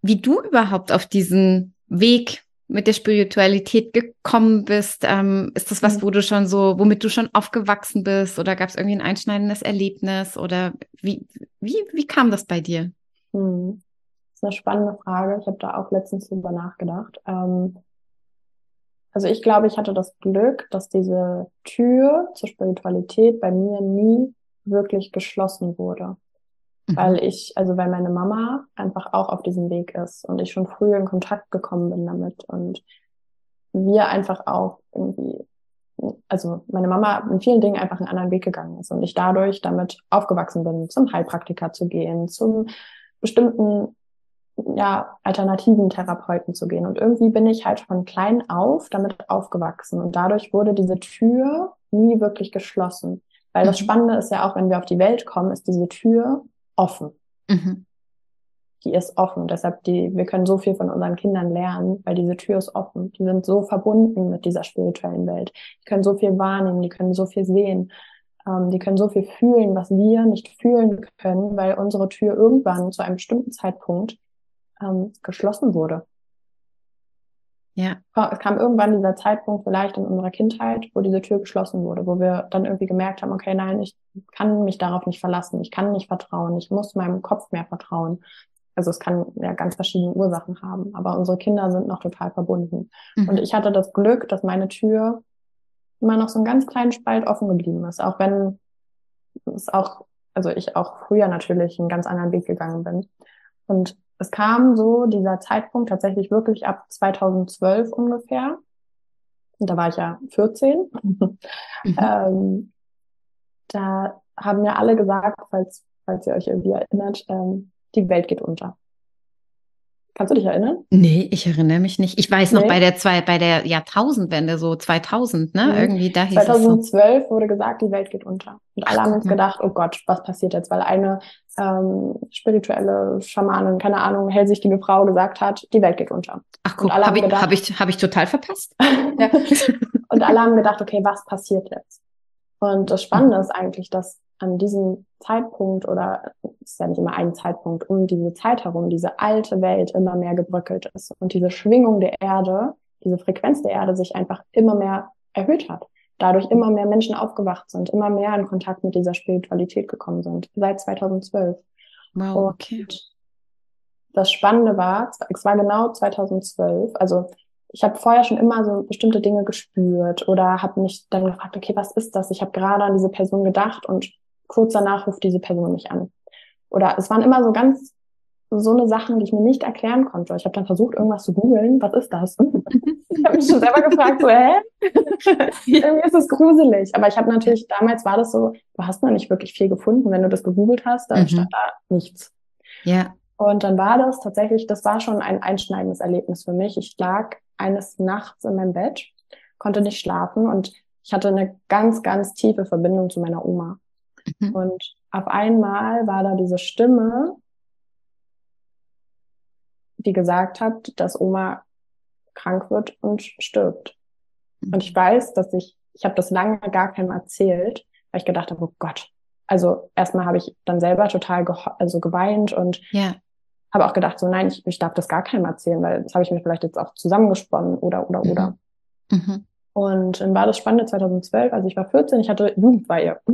wie du überhaupt auf diesen Weg mit der Spiritualität gekommen bist. Ähm, ist das was, mhm. wo du schon so, womit du schon aufgewachsen bist oder gab es irgendwie ein einschneidendes Erlebnis oder wie, wie, wie kam das bei dir? Mhm ist eine spannende Frage. Ich habe da auch letztens drüber nachgedacht. Ähm, also ich glaube, ich hatte das Glück, dass diese Tür zur Spiritualität bei mir nie wirklich geschlossen wurde. Mhm. Weil ich, also weil meine Mama einfach auch auf diesem Weg ist und ich schon früh in Kontakt gekommen bin damit und wir einfach auch irgendwie, also meine Mama in vielen Dingen einfach einen anderen Weg gegangen ist und ich dadurch damit aufgewachsen bin, zum Heilpraktiker zu gehen, zum bestimmten ja, alternativen Therapeuten zu gehen. Und irgendwie bin ich halt von klein auf damit aufgewachsen. Und dadurch wurde diese Tür nie wirklich geschlossen. Weil das mhm. Spannende ist ja auch, wenn wir auf die Welt kommen, ist diese Tür offen. Mhm. Die ist offen. Deshalb, die, wir können so viel von unseren Kindern lernen, weil diese Tür ist offen. Die sind so verbunden mit dieser spirituellen Welt. Die können so viel wahrnehmen, die können so viel sehen. Ähm, die können so viel fühlen, was wir nicht fühlen können, weil unsere Tür irgendwann zu einem bestimmten Zeitpunkt ähm, geschlossen wurde. Ja. Es kam irgendwann dieser Zeitpunkt vielleicht in unserer Kindheit, wo diese Tür geschlossen wurde, wo wir dann irgendwie gemerkt haben, okay, nein, ich kann mich darauf nicht verlassen, ich kann nicht vertrauen, ich muss meinem Kopf mehr vertrauen. also es kann ja ganz verschiedene Ursachen haben, aber unsere Kinder sind noch total verbunden. Mhm. Und ich hatte das Glück, dass meine Tür immer noch so einen ganz kleinen Spalt offen geblieben ist, auch wenn es auch, also ich auch früher natürlich einen ganz anderen Weg gegangen bin. Und es kam so dieser Zeitpunkt tatsächlich wirklich ab 2012 ungefähr. Und da war ich ja 14. Mhm. ähm, da haben mir alle gesagt, falls, falls ihr euch irgendwie erinnert, ähm, die Welt geht unter. Kannst du dich erinnern? Nee, ich erinnere mich nicht. Ich weiß noch nee. bei der zwei, bei der Jahrtausendwende, so 2000, ne? Mhm. Irgendwie da hieß 2012 so. wurde gesagt, die Welt geht unter. Und alle Ach, haben uns gedacht, oh Gott, was passiert jetzt? Weil eine ähm, spirituelle Schamanin, keine Ahnung, hellsichtige Frau gesagt hat, die Welt geht unter. Ach guck, habe ich, hab ich, hab ich total verpasst. Und alle haben gedacht, okay, was passiert jetzt? Und das Spannende ist eigentlich, dass an diesem Zeitpunkt oder es ist ja nicht immer ein Zeitpunkt, um diese Zeit herum, diese alte Welt immer mehr gebröckelt ist und diese Schwingung der Erde, diese Frequenz der Erde sich einfach immer mehr erhöht hat. Dadurch immer mehr Menschen aufgewacht sind, immer mehr in Kontakt mit dieser Spiritualität gekommen sind, seit 2012. Wow, okay. Und das Spannende war, es war genau 2012, also ich habe vorher schon immer so bestimmte Dinge gespürt oder habe mich dann gefragt, okay, was ist das? Ich habe gerade an diese Person gedacht und kurz danach ruft diese Person mich an. Oder es waren immer so ganz so eine Sachen, die ich mir nicht erklären konnte. Ich habe dann versucht, irgendwas zu googeln. Was ist das? ich habe mich schon selber gefragt, so, hä? Irgendwie ist es gruselig. Aber ich habe natürlich, damals war das so, du hast noch nicht wirklich viel gefunden. Wenn du das gegoogelt hast, dann mhm. stand da nichts. Ja. Und dann war das tatsächlich, das war schon ein einschneidendes Erlebnis für mich. Ich lag eines Nachts in meinem Bett, konnte nicht schlafen und ich hatte eine ganz, ganz tiefe Verbindung zu meiner Oma. Mhm. Und auf einmal war da diese Stimme, die gesagt hat, dass Oma krank wird und stirbt. Mhm. Und ich weiß, dass ich, ich habe das lange gar keinem erzählt, weil ich gedacht habe, oh Gott. Also erstmal habe ich dann selber total also geweint und ja. habe auch gedacht, so nein, ich, ich darf das gar keinem erzählen, weil das habe ich mir vielleicht jetzt auch zusammengesponnen oder oder mhm. oder. Mhm. Und dann war das Spannende 2012, also ich war 14, ich hatte Jugendweihe.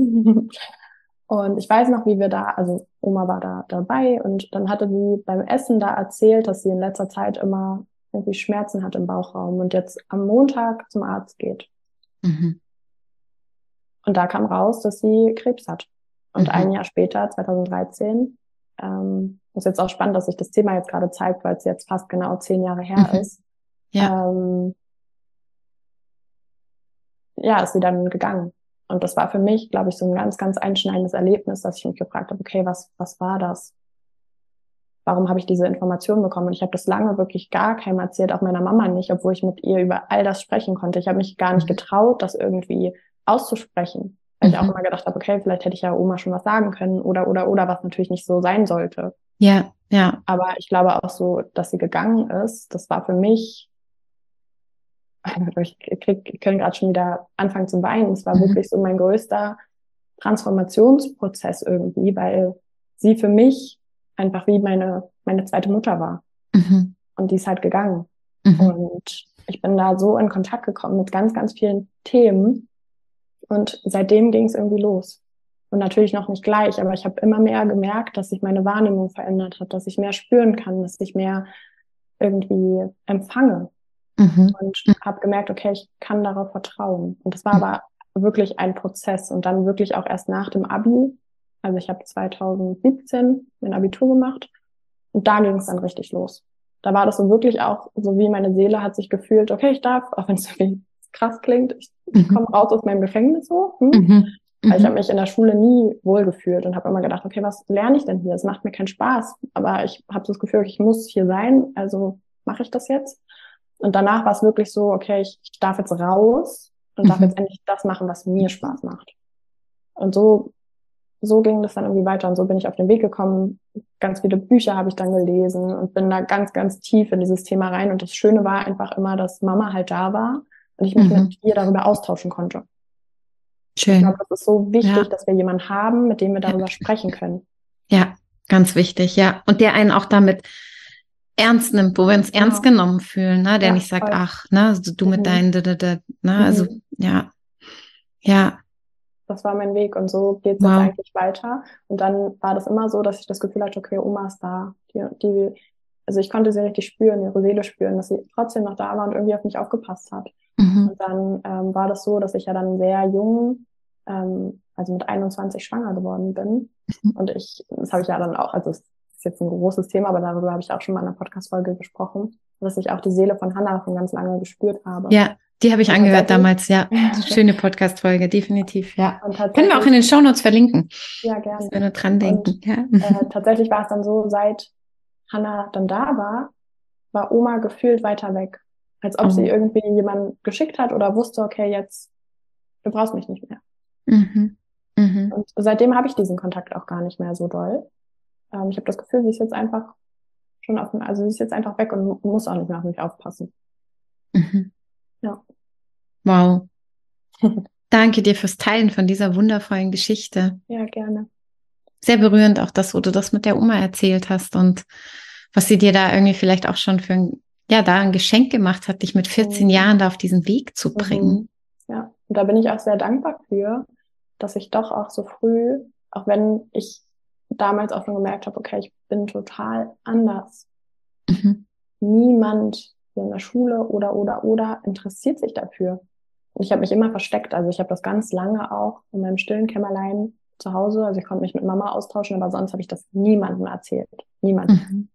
Und ich weiß noch, wie wir da, also Oma war da dabei und dann hatte sie beim Essen da erzählt, dass sie in letzter Zeit immer irgendwie Schmerzen hat im Bauchraum und jetzt am Montag zum Arzt geht. Mhm. Und da kam raus, dass sie Krebs hat. Und mhm. ein Jahr später, 2013, ähm, ist jetzt auch spannend, dass sich das Thema jetzt gerade zeigt, weil es jetzt fast genau zehn Jahre her mhm. ist. Ja. Ähm, ja, ist sie dann gegangen. Und das war für mich, glaube ich, so ein ganz, ganz einschneidendes Erlebnis, dass ich mich gefragt habe, okay, was, was war das? Warum habe ich diese Information bekommen? Und ich habe das lange wirklich gar keinem erzählt, auch meiner Mama nicht, obwohl ich mit ihr über all das sprechen konnte. Ich habe mich gar nicht mhm. getraut, das irgendwie auszusprechen. Weil mhm. ich auch mhm. immer gedacht habe, okay, vielleicht hätte ich ja Oma schon was sagen können oder, oder, oder, was natürlich nicht so sein sollte. Ja, ja. Aber ich glaube auch so, dass sie gegangen ist, das war für mich ich, krieg, ich kann gerade schon wieder anfangen zu weinen. Es war mhm. wirklich so mein größter Transformationsprozess irgendwie, weil sie für mich einfach wie meine, meine zweite Mutter war. Mhm. Und die ist halt gegangen. Mhm. Und ich bin da so in Kontakt gekommen mit ganz, ganz vielen Themen. Und seitdem ging es irgendwie los. Und natürlich noch nicht gleich, aber ich habe immer mehr gemerkt, dass sich meine Wahrnehmung verändert hat, dass ich mehr spüren kann, dass ich mehr irgendwie empfange. Mhm. Und habe gemerkt, okay, ich kann darauf vertrauen. Und das war mhm. aber wirklich ein Prozess und dann wirklich auch erst nach dem Abi. Also ich habe 2017 mein Abitur gemacht und da ging es dann richtig los. Da war das so wirklich auch, so wie meine Seele hat sich gefühlt, okay, ich darf, auch wenn es irgendwie krass klingt, ich, ich mhm. komme raus aus meinem Gefängnis so. Hm? Mhm. Weil ich mhm. habe mich in der Schule nie wohlgefühlt und habe immer gedacht, okay, was lerne ich denn hier? Es macht mir keinen Spaß. Aber ich habe so das Gefühl, ich muss hier sein, also mache ich das jetzt. Und danach war es wirklich so, okay, ich, ich darf jetzt raus und mhm. darf jetzt endlich das machen, was mir Spaß macht. Und so, so ging das dann irgendwie weiter und so bin ich auf den Weg gekommen. Ganz viele Bücher habe ich dann gelesen und bin da ganz, ganz tief in dieses Thema rein. Und das Schöne war einfach immer, dass Mama halt da war und ich mich mhm. mit ihr darüber austauschen konnte. Schön. Ich glaube, das ist so wichtig, ja. dass wir jemanden haben, mit dem wir darüber ja. sprechen können. Ja, ganz wichtig, ja. Und der einen auch damit ernst nimmt, wo wir uns genau. ernst genommen fühlen, ne? der ja, nicht sagt, voll. ach, ne, du, du mit mhm. deinen, da, da, da, ne, also, mhm. also ja, ja, das war mein Weg und so geht es wow. eigentlich weiter. Und dann war das immer so, dass ich das Gefühl hatte, okay, Oma ist da. Die, die, also ich konnte sie richtig spüren, ihre Seele spüren, dass sie trotzdem noch da war und irgendwie auf mich aufgepasst hat. Mhm. Und dann ähm, war das so, dass ich ja dann sehr jung, ähm, also mit 21 schwanger geworden bin. Mhm. Und ich, das habe ich ja dann auch, also es ist jetzt ein großes Thema, aber darüber habe ich auch schon mal in einer Podcast-Folge gesprochen, dass ich auch die Seele von Hannah schon ganz lange gespürt habe. Ja, die habe ich und angehört damals, ja. Schöne Podcast-Folge, definitiv, ja. Können wir auch in den Shownotes verlinken. Ja, gerne. Dass wir nur dran denken. Und, ja. äh, tatsächlich war es dann so, seit Hannah dann da war, war Oma gefühlt weiter weg. Als ob oh. sie irgendwie jemanden geschickt hat oder wusste, okay, jetzt, du brauchst mich nicht mehr. Mhm. Mhm. Und seitdem habe ich diesen Kontakt auch gar nicht mehr so doll. Ähm, ich habe das Gefühl, sie ist jetzt einfach schon auf, also sie ist jetzt einfach weg und muss auch nicht mehr auf mich aufpassen. Mhm. Ja. Wow. Danke dir fürs Teilen von dieser wundervollen Geschichte. Ja, gerne. Sehr berührend auch das, wo du das mit der Oma erzählt hast und was sie dir da irgendwie vielleicht auch schon für ein, ja, da ein Geschenk gemacht hat, dich mit 14 mhm. Jahren da auf diesen Weg zu bringen. Mhm. Ja, und da bin ich auch sehr dankbar für, dass ich doch auch so früh, auch wenn ich damals auch schon gemerkt habe, okay, ich bin total anders. Mhm. Niemand in der Schule oder oder oder interessiert sich dafür. Und ich habe mich immer versteckt. Also ich habe das ganz lange auch in meinem stillen Kämmerlein zu Hause. Also ich konnte mich mit Mama austauschen, aber sonst habe ich das niemandem erzählt. Niemandem. Mhm.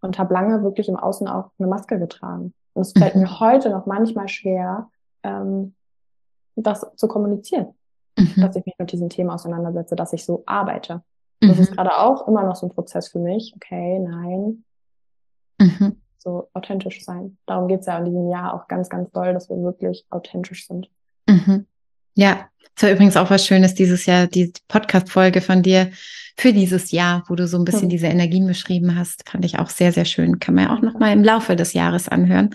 Und habe lange wirklich im Außen auch eine Maske getragen. Und es fällt mhm. mir heute noch manchmal schwer, ähm, das zu kommunizieren. Mhm. Dass ich mich mit diesen Themen auseinandersetze, dass ich so arbeite. Das ist mhm. gerade auch immer noch so ein Prozess für mich. Okay, nein. Mhm so authentisch sein. Darum geht's ja in diesem Jahr auch ganz, ganz doll, dass wir wirklich authentisch sind. Mhm. Ja, es war übrigens auch was Schönes dieses Jahr, die Podcast-Folge von dir für dieses Jahr, wo du so ein bisschen mhm. diese Energien beschrieben hast, fand ich auch sehr, sehr schön. Kann man ja auch noch mal im Laufe des Jahres anhören.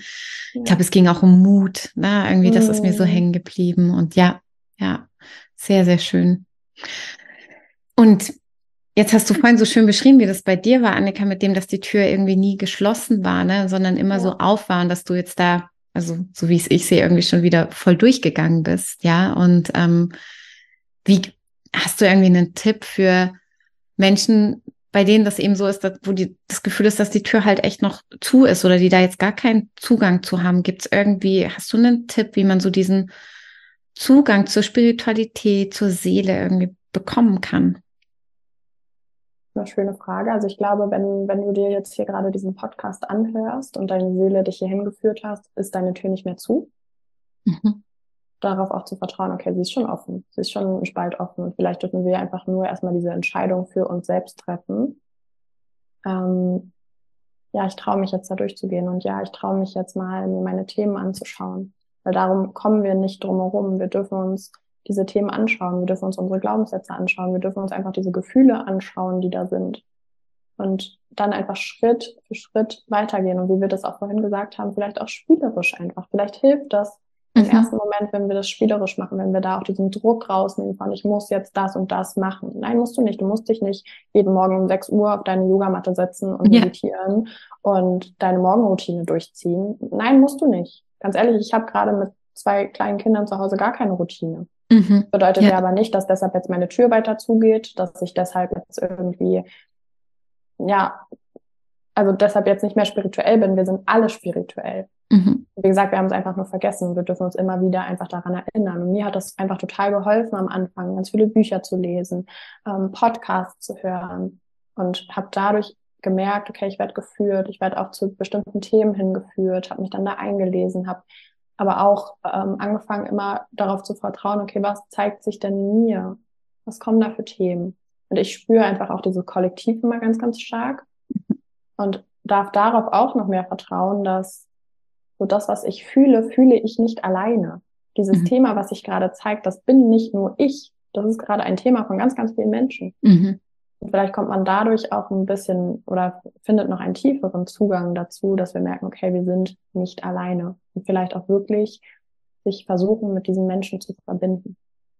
Ich glaube, es ging auch um Mut, ne? Irgendwie, das mhm. ist mir so mhm. hängen geblieben. Und ja, ja, sehr, sehr schön. Und Jetzt hast du vorhin so schön beschrieben, wie das bei dir war, Annika, mit dem, dass die Tür irgendwie nie geschlossen war, ne, sondern immer ja. so auf war und dass du jetzt da, also so wie es ich sehe, irgendwie schon wieder voll durchgegangen bist, ja. Und ähm, wie hast du irgendwie einen Tipp für Menschen, bei denen das eben so ist, dass, wo die, das Gefühl ist, dass die Tür halt echt noch zu ist oder die da jetzt gar keinen Zugang zu haben? Gibt es irgendwie, hast du einen Tipp, wie man so diesen Zugang zur Spiritualität, zur Seele irgendwie bekommen kann? Eine schöne Frage. Also ich glaube, wenn, wenn du dir jetzt hier gerade diesen Podcast anhörst und deine Seele dich hier hingeführt hast, ist deine Tür nicht mehr zu. Mhm. Darauf auch zu vertrauen, okay, sie ist schon offen, sie ist schon ein Spalt offen und vielleicht dürfen wir einfach nur erstmal diese Entscheidung für uns selbst treffen. Ähm, ja, ich traue mich jetzt da durchzugehen und ja, ich traue mich jetzt mal, mir meine Themen anzuschauen. Weil darum kommen wir nicht drum herum. Wir dürfen uns diese Themen anschauen. Wir dürfen uns unsere Glaubenssätze anschauen. Wir dürfen uns einfach diese Gefühle anschauen, die da sind. Und dann einfach Schritt für Schritt weitergehen. Und wie wir das auch vorhin gesagt haben, vielleicht auch spielerisch einfach. Vielleicht hilft das im mhm. ersten Moment, wenn wir das spielerisch machen, wenn wir da auch diesen Druck rausnehmen von, ich muss jetzt das und das machen. Nein, musst du nicht. Du musst dich nicht jeden Morgen um 6 Uhr auf deine Yogamatte setzen und ja. meditieren und deine Morgenroutine durchziehen. Nein, musst du nicht. Ganz ehrlich, ich habe gerade mit zwei kleinen Kindern zu Hause gar keine Routine. Mhm. Bedeutet ja. ja aber nicht, dass deshalb jetzt meine Tür weiter zugeht, dass ich deshalb jetzt irgendwie, ja, also deshalb jetzt nicht mehr spirituell bin. Wir sind alle spirituell. Mhm. Wie gesagt, wir haben es einfach nur vergessen. Wir dürfen uns immer wieder einfach daran erinnern. Und mir hat das einfach total geholfen am Anfang, ganz viele Bücher zu lesen, ähm, Podcasts zu hören und habe dadurch gemerkt, okay, ich werde geführt, ich werde auch zu bestimmten Themen hingeführt, habe mich dann da eingelesen, habe aber auch ähm, angefangen, immer darauf zu vertrauen, okay, was zeigt sich denn mir? Was kommen da für Themen? Und ich spüre einfach auch diese Kollektiv immer ganz, ganz stark und darf darauf auch noch mehr vertrauen, dass so das, was ich fühle, fühle ich nicht alleine. Dieses mhm. Thema, was sich gerade zeigt, das bin nicht nur ich. Das ist gerade ein Thema von ganz, ganz vielen Menschen. Mhm. Und vielleicht kommt man dadurch auch ein bisschen oder findet noch einen tieferen Zugang dazu, dass wir merken, okay, wir sind nicht alleine. Und vielleicht auch wirklich sich versuchen, mit diesen Menschen zu verbinden.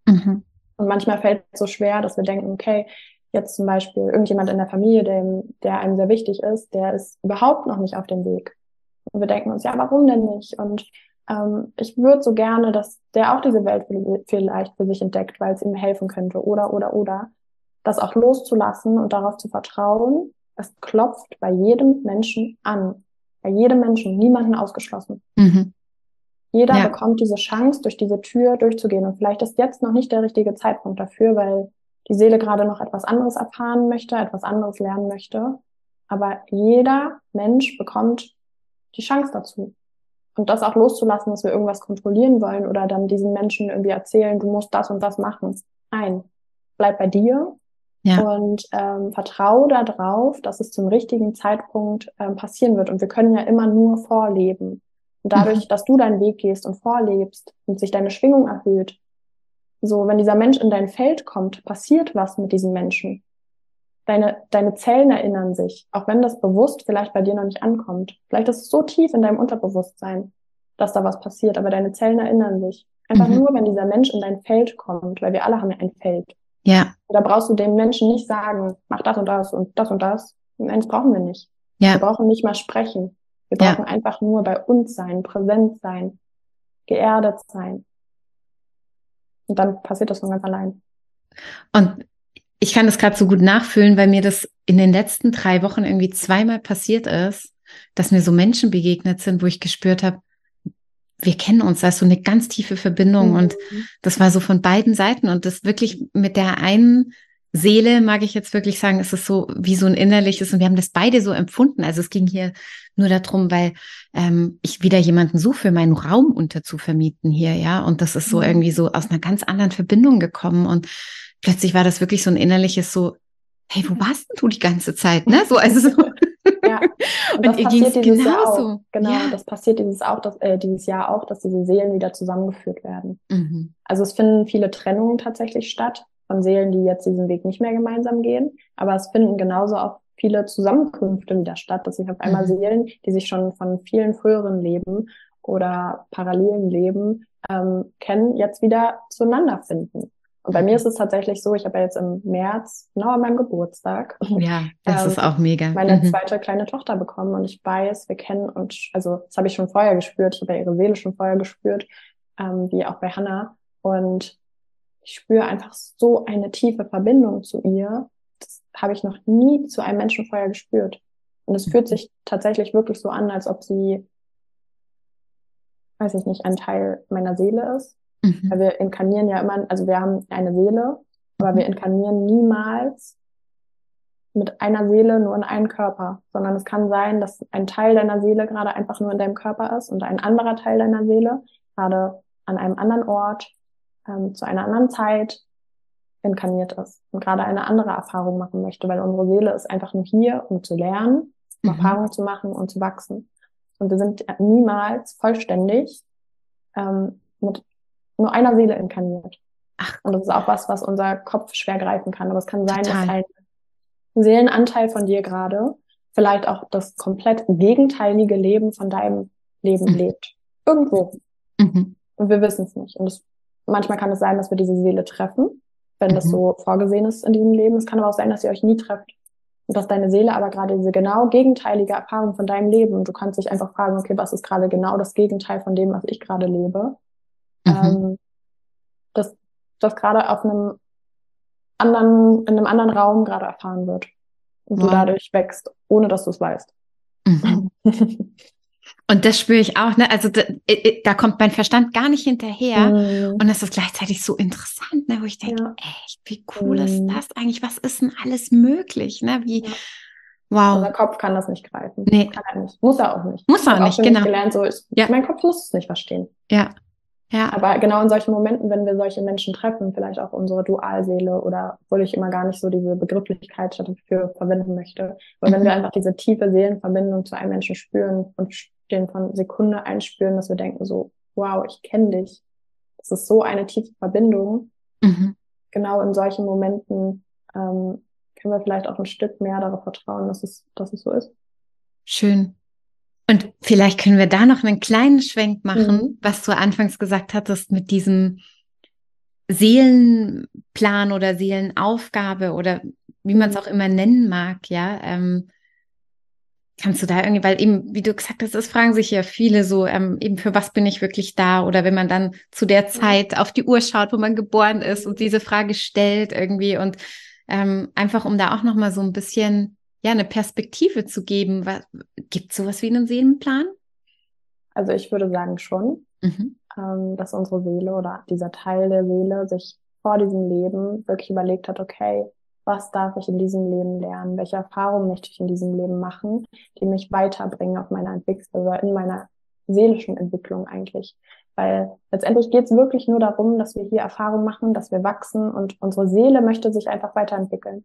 Mhm. Und manchmal fällt es so schwer, dass wir denken, okay, jetzt zum Beispiel irgendjemand in der Familie, dem, der einem sehr wichtig ist, der ist überhaupt noch nicht auf dem Weg. Und wir denken uns, ja, warum denn nicht? Und ähm, ich würde so gerne, dass der auch diese Welt vielleicht für sich entdeckt, weil es ihm helfen könnte oder, oder, oder. Das auch loszulassen und darauf zu vertrauen, es klopft bei jedem Menschen an. Bei jedem Menschen, niemanden ausgeschlossen. Mhm. Jeder ja. bekommt diese Chance, durch diese Tür durchzugehen. Und vielleicht ist jetzt noch nicht der richtige Zeitpunkt dafür, weil die Seele gerade noch etwas anderes erfahren möchte, etwas anderes lernen möchte. Aber jeder Mensch bekommt die Chance dazu. Und das auch loszulassen, dass wir irgendwas kontrollieren wollen oder dann diesen Menschen irgendwie erzählen, du musst das und das machen. Nein, bleib bei dir ja. und ähm, vertraue darauf, dass es zum richtigen Zeitpunkt ähm, passieren wird. Und wir können ja immer nur vorleben. Und dadurch, mhm. dass du deinen Weg gehst und vorlebst und sich deine Schwingung erhöht, so, wenn dieser Mensch in dein Feld kommt, passiert was mit diesem Menschen. Deine, deine Zellen erinnern sich, auch wenn das bewusst vielleicht bei dir noch nicht ankommt. Vielleicht ist es so tief in deinem Unterbewusstsein, dass da was passiert, aber deine Zellen erinnern sich. Einfach mhm. nur, wenn dieser Mensch in dein Feld kommt, weil wir alle haben ja ein Feld. Ja. Da brauchst du dem Menschen nicht sagen, mach das und das und das und das. Nein, das brauchen wir nicht. Ja. Wir brauchen nicht mal sprechen. Wir brauchen ja. einfach nur bei uns sein, präsent sein, geerdet sein. Und dann passiert das von ganz allein. Und ich kann das gerade so gut nachfühlen, weil mir das in den letzten drei Wochen irgendwie zweimal passiert ist, dass mir so Menschen begegnet sind, wo ich gespürt habe, wir kennen uns, da ist so eine ganz tiefe Verbindung mhm. und das war so von beiden Seiten und das wirklich mit der einen Seele, mag ich jetzt wirklich sagen, ist es so wie so ein innerliches und wir haben das beide so empfunden. Also es ging hier nur darum, weil ähm, ich wieder jemanden suche, für meinen Raum unterzuvermieten hier, ja. Und das ist so mhm. irgendwie so aus einer ganz anderen Verbindung gekommen. Und plötzlich war das wirklich so ein innerliches so, hey, wo warst denn du die ganze Zeit? Ne? So, also so. Ja, und, und das passiert dieses Jahr auch. Genau, ja. das passiert dieses, auch, dass, äh, dieses Jahr auch, dass diese Seelen wieder zusammengeführt werden. Mhm. Also es finden viele Trennungen tatsächlich statt von Seelen, die jetzt diesen Weg nicht mehr gemeinsam gehen. Aber es finden genauso auch viele Zusammenkünfte wieder statt, dass sich auf einmal mhm. Seelen, die sich schon von vielen früheren Leben oder parallelen Leben ähm, kennen, jetzt wieder zueinander finden. Und bei mir ist es tatsächlich so, ich habe ja jetzt im März, genau an meinem Geburtstag, ja, das ähm, ist auch mega, meine mhm. zweite kleine Tochter bekommen und ich weiß, wir kennen und also das habe ich schon vorher gespürt, ich habe ja ihre Seele schon vorher gespürt, ähm, wie auch bei Hannah und ich spüre einfach so eine tiefe Verbindung zu ihr, habe ich noch nie zu einem Menschen vorher gespürt. Und es fühlt sich tatsächlich wirklich so an, als ob sie, weiß ich nicht, ein Teil meiner Seele ist. Mhm. Weil wir inkarnieren ja immer, also wir haben eine Seele, aber wir mhm. inkarnieren niemals mit einer Seele nur in einen Körper, sondern es kann sein, dass ein Teil deiner Seele gerade einfach nur in deinem Körper ist und ein anderer Teil deiner Seele gerade an einem anderen Ort, ähm, zu einer anderen Zeit inkarniert ist und gerade eine andere Erfahrung machen möchte, weil unsere Seele ist einfach nur hier, um zu lernen, um mhm. Erfahrungen zu machen und zu wachsen. Und wir sind niemals vollständig ähm, mit nur einer Seele inkarniert. Ach. Und das ist auch was, was unser Kopf schwer greifen kann. Aber es kann sein, Total. dass ein Seelenanteil von dir gerade vielleicht auch das komplett gegenteilige Leben von deinem Leben mhm. lebt. Irgendwo. Mhm. Und wir wissen es nicht. Und es, manchmal kann es sein, dass wir diese Seele treffen wenn mhm. das so vorgesehen ist in diesem Leben. Es kann aber auch sein, dass ihr euch nie trefft. Und dass deine Seele aber gerade diese genau gegenteilige Erfahrung von deinem Leben, du kannst dich einfach fragen, okay, was ist gerade genau das Gegenteil von dem, was ich gerade lebe? Mhm. Ähm, dass das gerade auf einem anderen, in einem anderen Raum gerade erfahren wird. Und wow. du dadurch wächst, ohne dass du es weißt. Mhm. Und das spüre ich auch, ne? Also da, da, kommt mein Verstand gar nicht hinterher. Mhm. Und das ist gleichzeitig so interessant, ne? Wo ich denke, ja. echt, wie cool mhm. ist das eigentlich? Was ist denn alles möglich? Ne? Wie, ja. wow. Unser Kopf kann das nicht greifen. Nee. Kann er nicht. Muss er auch nicht. Muss er auch nicht, genau. gelernt, so ist, ja. Mein Kopf muss es nicht verstehen. Ja. Ja. Aber genau in solchen Momenten, wenn wir solche Menschen treffen, vielleicht auch unsere Dualseele oder obwohl ich immer gar nicht so diese Begrifflichkeit dafür verwenden möchte, aber mhm. wenn wir einfach diese tiefe Seelenverbindung zu einem Menschen spüren und den von Sekunde einspüren, dass wir denken so, wow, ich kenne dich. Das ist so eine tiefe Verbindung. Mhm. Genau in solchen Momenten ähm, können wir vielleicht auch ein Stück mehr darauf vertrauen, dass es, dass es so ist. Schön. Und vielleicht können wir da noch einen kleinen Schwenk machen, mhm. was du anfangs gesagt hattest mit diesem Seelenplan oder Seelenaufgabe oder wie man es mhm. auch immer nennen mag, ja. Ähm, Kannst du da irgendwie, weil eben, wie du gesagt hast, das fragen sich ja viele so, ähm, eben für was bin ich wirklich da? Oder wenn man dann zu der Zeit auf die Uhr schaut, wo man geboren ist und diese Frage stellt irgendwie und ähm, einfach um da auch nochmal so ein bisschen, ja, eine Perspektive zu geben. Gibt es sowas wie einen Seelenplan? Also ich würde sagen schon, mhm. ähm, dass unsere Seele oder dieser Teil der Seele sich vor diesem Leben wirklich überlegt hat, okay, was darf ich in diesem Leben lernen, welche Erfahrungen möchte ich in diesem Leben machen, die mich weiterbringen auf meiner Entwicklung oder in meiner seelischen Entwicklung eigentlich. Weil letztendlich geht es wirklich nur darum, dass wir hier Erfahrungen machen, dass wir wachsen und unsere Seele möchte sich einfach weiterentwickeln.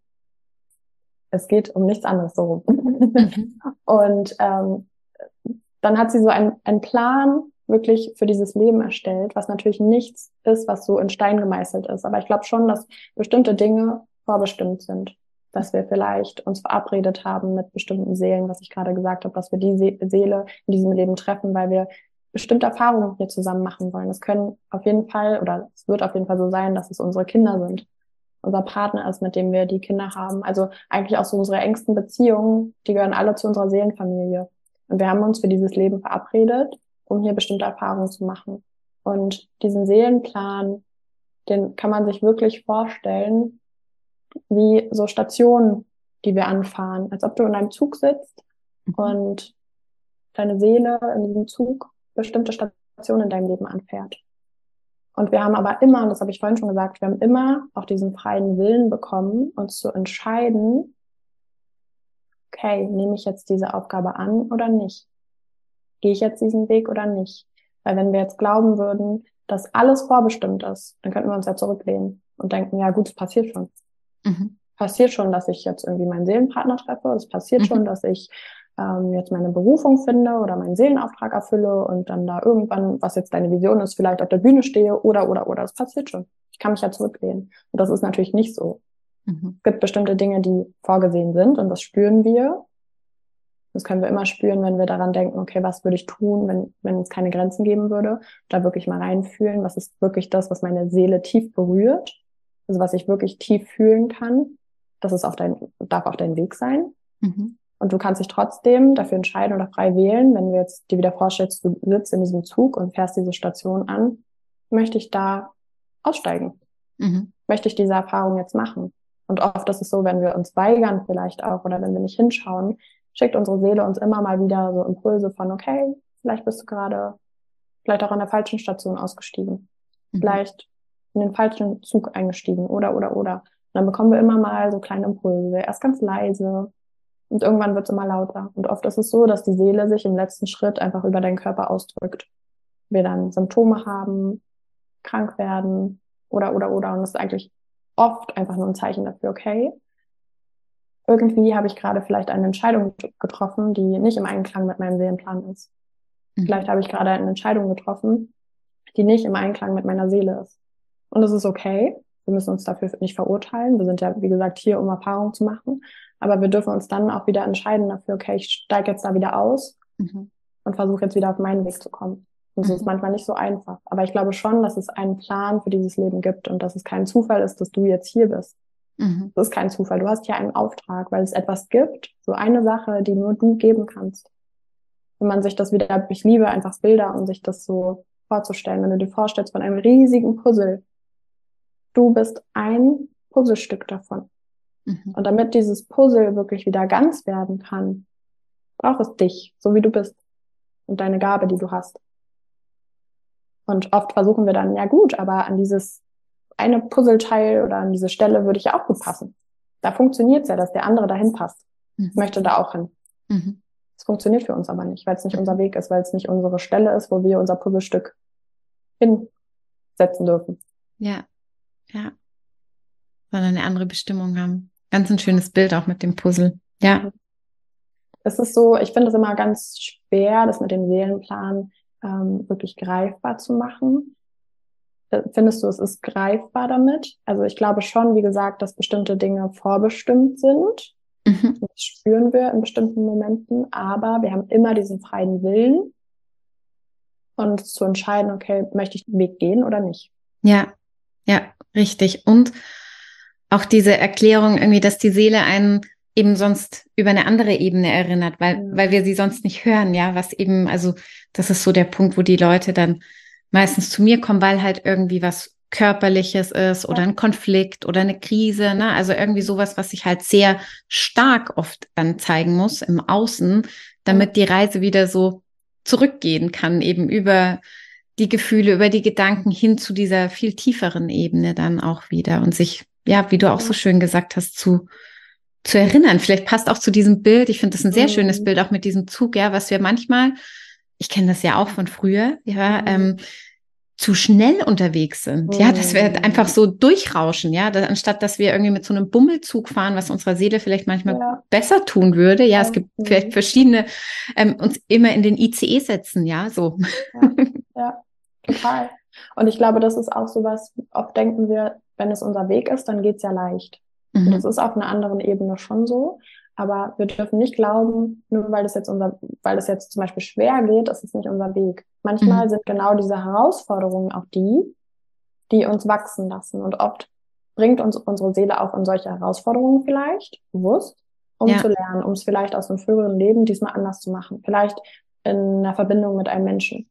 Es geht um nichts anderes so. Mhm. und ähm, dann hat sie so einen Plan wirklich für dieses Leben erstellt, was natürlich nichts ist, was so in Stein gemeißelt ist. Aber ich glaube schon, dass bestimmte Dinge vorbestimmt sind. Dass wir vielleicht uns verabredet haben mit bestimmten Seelen, was ich gerade gesagt habe, dass wir die Seele in diesem Leben treffen, weil wir bestimmte Erfahrungen hier zusammen machen wollen. Es können auf jeden Fall oder es wird auf jeden Fall so sein, dass es unsere Kinder sind, unser Partner ist, mit dem wir die Kinder haben. Also eigentlich auch so unsere engsten Beziehungen, die gehören alle zu unserer Seelenfamilie. Und wir haben uns für dieses Leben verabredet, um hier bestimmte Erfahrungen zu machen. Und diesen Seelenplan, den kann man sich wirklich vorstellen wie so Stationen, die wir anfahren, als ob du in einem Zug sitzt mhm. und deine Seele in diesem Zug bestimmte Stationen in deinem Leben anfährt. Und wir haben aber immer, und das habe ich vorhin schon gesagt, wir haben immer auch diesen freien Willen bekommen, uns zu entscheiden, okay, nehme ich jetzt diese Aufgabe an oder nicht? Gehe ich jetzt diesen Weg oder nicht? Weil wenn wir jetzt glauben würden, dass alles vorbestimmt ist, dann könnten wir uns ja zurücklehnen und denken, ja gut, es passiert schon. Mhm. Passiert schon, dass ich jetzt irgendwie meinen Seelenpartner treffe. Es passiert mhm. schon, dass ich ähm, jetzt meine Berufung finde oder meinen Seelenauftrag erfülle und dann da irgendwann, was jetzt deine Vision ist, vielleicht auf der Bühne stehe oder, oder, oder. Das passiert schon. Ich kann mich ja zurücklehnen. Und das ist natürlich nicht so. Mhm. Es gibt bestimmte Dinge, die vorgesehen sind und das spüren wir. Das können wir immer spüren, wenn wir daran denken, okay, was würde ich tun, wenn, wenn es keine Grenzen geben würde? Da wirklich mal reinfühlen, was ist wirklich das, was meine Seele tief berührt also was ich wirklich tief fühlen kann, das ist auf dein, darf auf dein Weg sein. Mhm. Und du kannst dich trotzdem dafür entscheiden oder frei wählen, wenn du jetzt dir wieder vorstellst, du sitzt in diesem Zug und fährst diese Station an, möchte ich da aussteigen? Mhm. Möchte ich diese Erfahrung jetzt machen? Und oft ist es so, wenn wir uns weigern vielleicht auch oder wenn wir nicht hinschauen, schickt unsere Seele uns immer mal wieder so Impulse von, okay, vielleicht bist du gerade vielleicht auch an der falschen Station ausgestiegen. Mhm. Vielleicht in den falschen Zug eingestiegen oder, oder, oder. Und dann bekommen wir immer mal so kleine Impulse, erst ganz leise und irgendwann wird es immer lauter. Und oft ist es so, dass die Seele sich im letzten Schritt einfach über deinen Körper ausdrückt. Wir dann Symptome haben, krank werden oder, oder, oder. Und das ist eigentlich oft einfach nur ein Zeichen dafür, okay, irgendwie habe ich gerade vielleicht eine Entscheidung getroffen, die nicht im Einklang mit meinem Seelenplan ist. Mhm. Vielleicht habe ich gerade eine Entscheidung getroffen, die nicht im Einklang mit meiner Seele ist. Und das ist okay. Wir müssen uns dafür nicht verurteilen. Wir sind ja, wie gesagt, hier, um Erfahrung zu machen. Aber wir dürfen uns dann auch wieder entscheiden dafür, okay, ich steige jetzt da wieder aus mhm. und versuche jetzt wieder auf meinen Weg zu kommen. Und das mhm. ist manchmal nicht so einfach. Aber ich glaube schon, dass es einen Plan für dieses Leben gibt und dass es kein Zufall ist, dass du jetzt hier bist. Mhm. Das ist kein Zufall. Du hast hier einen Auftrag, weil es etwas gibt, so eine Sache, die nur du geben kannst. Wenn man sich das wieder, ich liebe einfach Bilder, um sich das so vorzustellen. Wenn du dir vorstellst von einem riesigen Puzzle, du bist ein Puzzlestück davon. Mhm. Und damit dieses Puzzle wirklich wieder ganz werden kann, braucht es dich, so wie du bist und deine Gabe, die du hast. Und oft versuchen wir dann, ja gut, aber an dieses eine Puzzleteil oder an diese Stelle würde ich ja auch gut passen. Da funktioniert es ja, dass der andere dahin passt. Mhm. Ich möchte da auch hin. Mhm. Es funktioniert für uns aber nicht, weil es nicht unser Weg ist, weil es nicht unsere Stelle ist, wo wir unser Puzzlestück hinsetzen dürfen. Ja, ja. Sondern eine andere Bestimmung haben. Ganz ein schönes Bild auch mit dem Puzzle. Ja. Es ist so, ich finde es immer ganz schwer, das mit dem Seelenplan ähm, wirklich greifbar zu machen. Äh, findest du, es ist greifbar damit? Also ich glaube schon, wie gesagt, dass bestimmte Dinge vorbestimmt sind. Mhm. Das spüren wir in bestimmten Momenten, aber wir haben immer diesen freien Willen und zu entscheiden, okay, möchte ich den Weg gehen oder nicht. Ja, ja, richtig. Und auch diese Erklärung irgendwie, dass die Seele einen eben sonst über eine andere Ebene erinnert, weil, weil wir sie sonst nicht hören, ja, was eben, also das ist so der Punkt, wo die Leute dann meistens zu mir kommen, weil halt irgendwie was Körperliches ist oder ein Konflikt oder eine Krise, ne? Also irgendwie sowas, was sich halt sehr stark oft dann zeigen muss im Außen, damit die Reise wieder so zurückgehen kann, eben über die Gefühle, über die Gedanken hin zu dieser viel tieferen Ebene dann auch wieder und sich, ja, wie du auch so schön gesagt hast, zu, zu erinnern. Vielleicht passt auch zu diesem Bild. Ich finde das ein sehr mhm. schönes Bild, auch mit diesem Zug, ja, was wir manchmal, ich kenne das ja auch von früher, ja, mhm. ähm, zu schnell unterwegs sind. Ja, dass wir mhm. einfach so durchrauschen, ja, da, anstatt dass wir irgendwie mit so einem Bummelzug fahren, was unserer Seele vielleicht manchmal ja. besser tun würde. Ja, es gibt vielleicht verschiedene, ähm, uns immer in den ICE setzen, ja, so. Ja, ja, total. Und ich glaube, das ist auch so was, oft denken wir, wenn es unser Weg ist, dann geht's ja leicht. Mhm. Und das ist auf einer anderen Ebene schon so. Aber wir dürfen nicht glauben, nur weil das jetzt unser, weil das jetzt zum Beispiel schwer geht, ist es nicht unser Weg. Manchmal mhm. sind genau diese Herausforderungen auch die, die uns wachsen lassen. Und oft bringt uns unsere Seele auch in solche Herausforderungen vielleicht, bewusst, um ja. zu lernen, um es vielleicht aus einem früheren Leben diesmal anders zu machen. Vielleicht in einer Verbindung mit einem Menschen.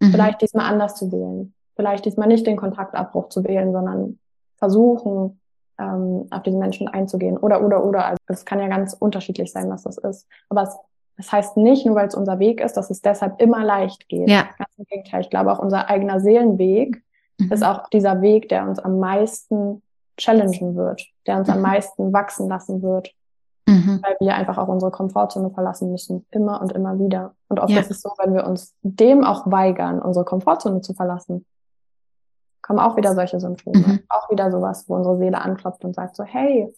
Mhm. Vielleicht diesmal anders zu wählen. Vielleicht diesmal nicht den Kontaktabbruch zu wählen, sondern versuchen, ähm, auf diesen Menschen einzugehen. Oder, oder, oder. Also es kann ja ganz unterschiedlich sein, was das ist. Aber es, das heißt nicht, nur weil es unser Weg ist, dass es deshalb immer leicht geht. Ja. Ganz im Gegenteil. Ich glaube, auch unser eigener Seelenweg mhm. ist auch dieser Weg, der uns am meisten challengen wird, der uns mhm. am meisten wachsen lassen wird. Mhm. Weil wir einfach auch unsere Komfortzone verlassen müssen. Immer und immer wieder. Und oft ja. ist es so, wenn wir uns dem auch weigern, unsere Komfortzone zu verlassen, kommen auch wieder solche Symptome. Mhm. Auch wieder sowas, wo unsere Seele anklopft und sagt so, hey,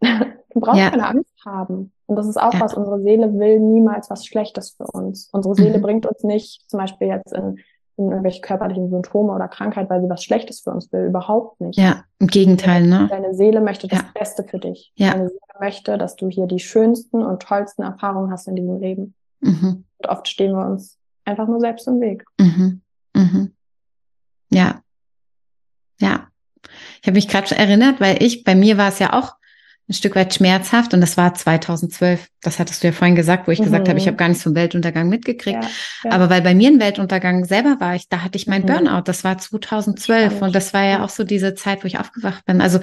du brauchst ja. keine Angst haben. Und das ist auch ja. was, unsere Seele will niemals was Schlechtes für uns. Unsere Seele mhm. bringt uns nicht zum Beispiel jetzt in, in irgendwelche körperlichen Symptome oder Krankheit, weil sie was Schlechtes für uns will. Überhaupt nicht. Ja, im Gegenteil, ne? Deine Seele möchte das ja. Beste für dich. Ja. Deine Seele möchte, dass du hier die schönsten und tollsten Erfahrungen hast in diesem Leben. Mhm. Und oft stehen wir uns einfach nur selbst im Weg. Mhm. Ja. Ja. Ich habe mich gerade erinnert, weil ich, bei mir war es ja auch ein Stück weit schmerzhaft und das war 2012. Das hattest du ja vorhin gesagt, wo ich mhm. gesagt habe, ich habe gar nichts vom Weltuntergang mitgekriegt. Ja, ja. Aber weil bei mir ein Weltuntergang selber war, ich, da hatte ich mein mhm. Burnout. Das war 2012 Spannend. und das war ja auch so diese Zeit, wo ich aufgewacht bin. Also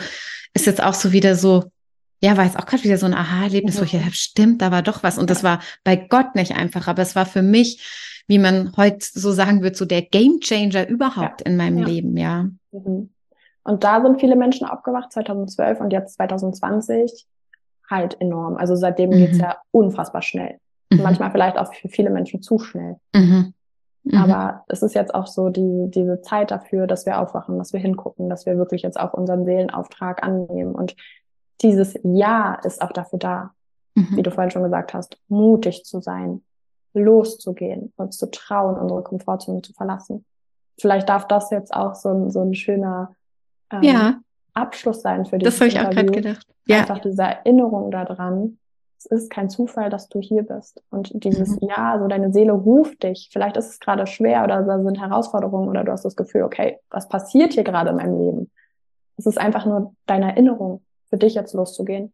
ist jetzt auch so wieder so, ja, war jetzt auch gerade wieder so ein Aha-Erlebnis, mhm. wo ich mhm. ja, stimmt, da war doch was. Und das war bei Gott nicht einfach, aber es war für mich wie man heute so sagen wird, so der Gamechanger überhaupt ja. in meinem ja. Leben, ja. Mhm. Und da sind viele Menschen aufgewacht, 2012 und jetzt 2020 halt enorm. Also seitdem mhm. geht's ja unfassbar schnell. Mhm. Manchmal vielleicht auch für viele Menschen zu schnell. Mhm. Mhm. Aber es ist jetzt auch so die, diese Zeit dafür, dass wir aufwachen, dass wir hingucken, dass wir wirklich jetzt auch unseren Seelenauftrag annehmen. Und dieses Ja ist auch dafür da, mhm. wie du vorhin schon gesagt hast, mutig zu sein, loszugehen, uns zu trauen, unsere Komfortzone zu verlassen. Vielleicht darf das jetzt auch so ein, so ein schöner ähm, ja. Abschluss sein für dich. Das habe ich auch gerade gedacht. Ja. Einfach diese Erinnerung daran. Es ist kein Zufall, dass du hier bist. Und dieses mhm. Ja, so deine Seele ruft dich. Vielleicht ist es gerade schwer oder da sind Herausforderungen oder du hast das Gefühl, okay, was passiert hier gerade in meinem Leben? Es ist einfach nur deine Erinnerung, für dich jetzt loszugehen.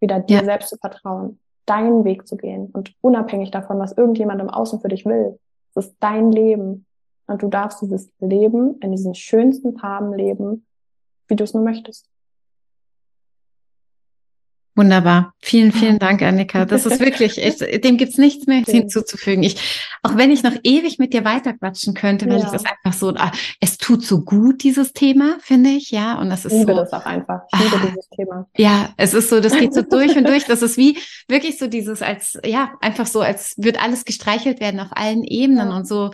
Wieder dir ja. selbst zu vertrauen deinen Weg zu gehen und unabhängig davon, was irgendjemand im Außen für dich will. Es ist dein Leben und du darfst dieses Leben in diesen schönsten Farben leben, wie du es nur möchtest. Wunderbar. Vielen, vielen Dank, Annika. Das ist wirklich, ich, dem gibt's nichts mehr hinzuzufügen. Ich, auch wenn ich noch ewig mit dir weiterquatschen könnte, weil ja. ich das einfach so, ah, es tut so gut, dieses Thema, finde ich, ja. Und das ist ich liebe so, das auch einfach. Ich liebe ah, dieses Thema. Ja, es ist so, das geht so durch und durch. Das ist wie wirklich so dieses, als, ja, einfach so, als wird alles gestreichelt werden auf allen Ebenen ja. und so,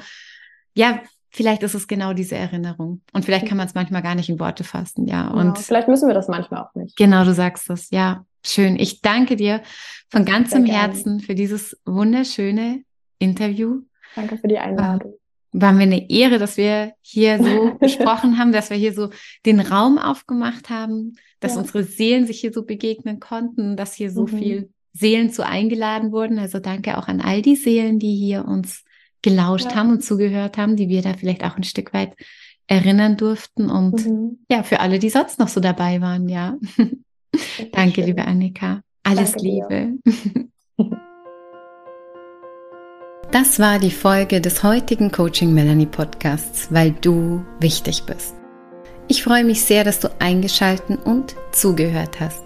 ja, vielleicht ist es genau diese Erinnerung. Und vielleicht kann man es manchmal gar nicht in Worte fassen, ja. Und vielleicht müssen wir das manchmal auch nicht. Genau, du sagst das, ja. Schön. Ich danke dir von ganzem Herzen für dieses wunderschöne Interview. Danke für die Einladung. War mir eine Ehre, dass wir hier so gesprochen haben, dass wir hier so den Raum aufgemacht haben, dass ja. unsere Seelen sich hier so begegnen konnten, dass hier so mhm. viel Seelen zu eingeladen wurden. Also danke auch an all die Seelen, die hier uns gelauscht ja. haben und zugehört haben, die wir da vielleicht auch ein Stück weit erinnern durften und mhm. ja, für alle, die sonst noch so dabei waren, ja. Danke, liebe Annika. Alles Danke Liebe. Das war die Folge des heutigen Coaching Melanie Podcasts, weil du wichtig bist. Ich freue mich sehr, dass du eingeschalten und zugehört hast.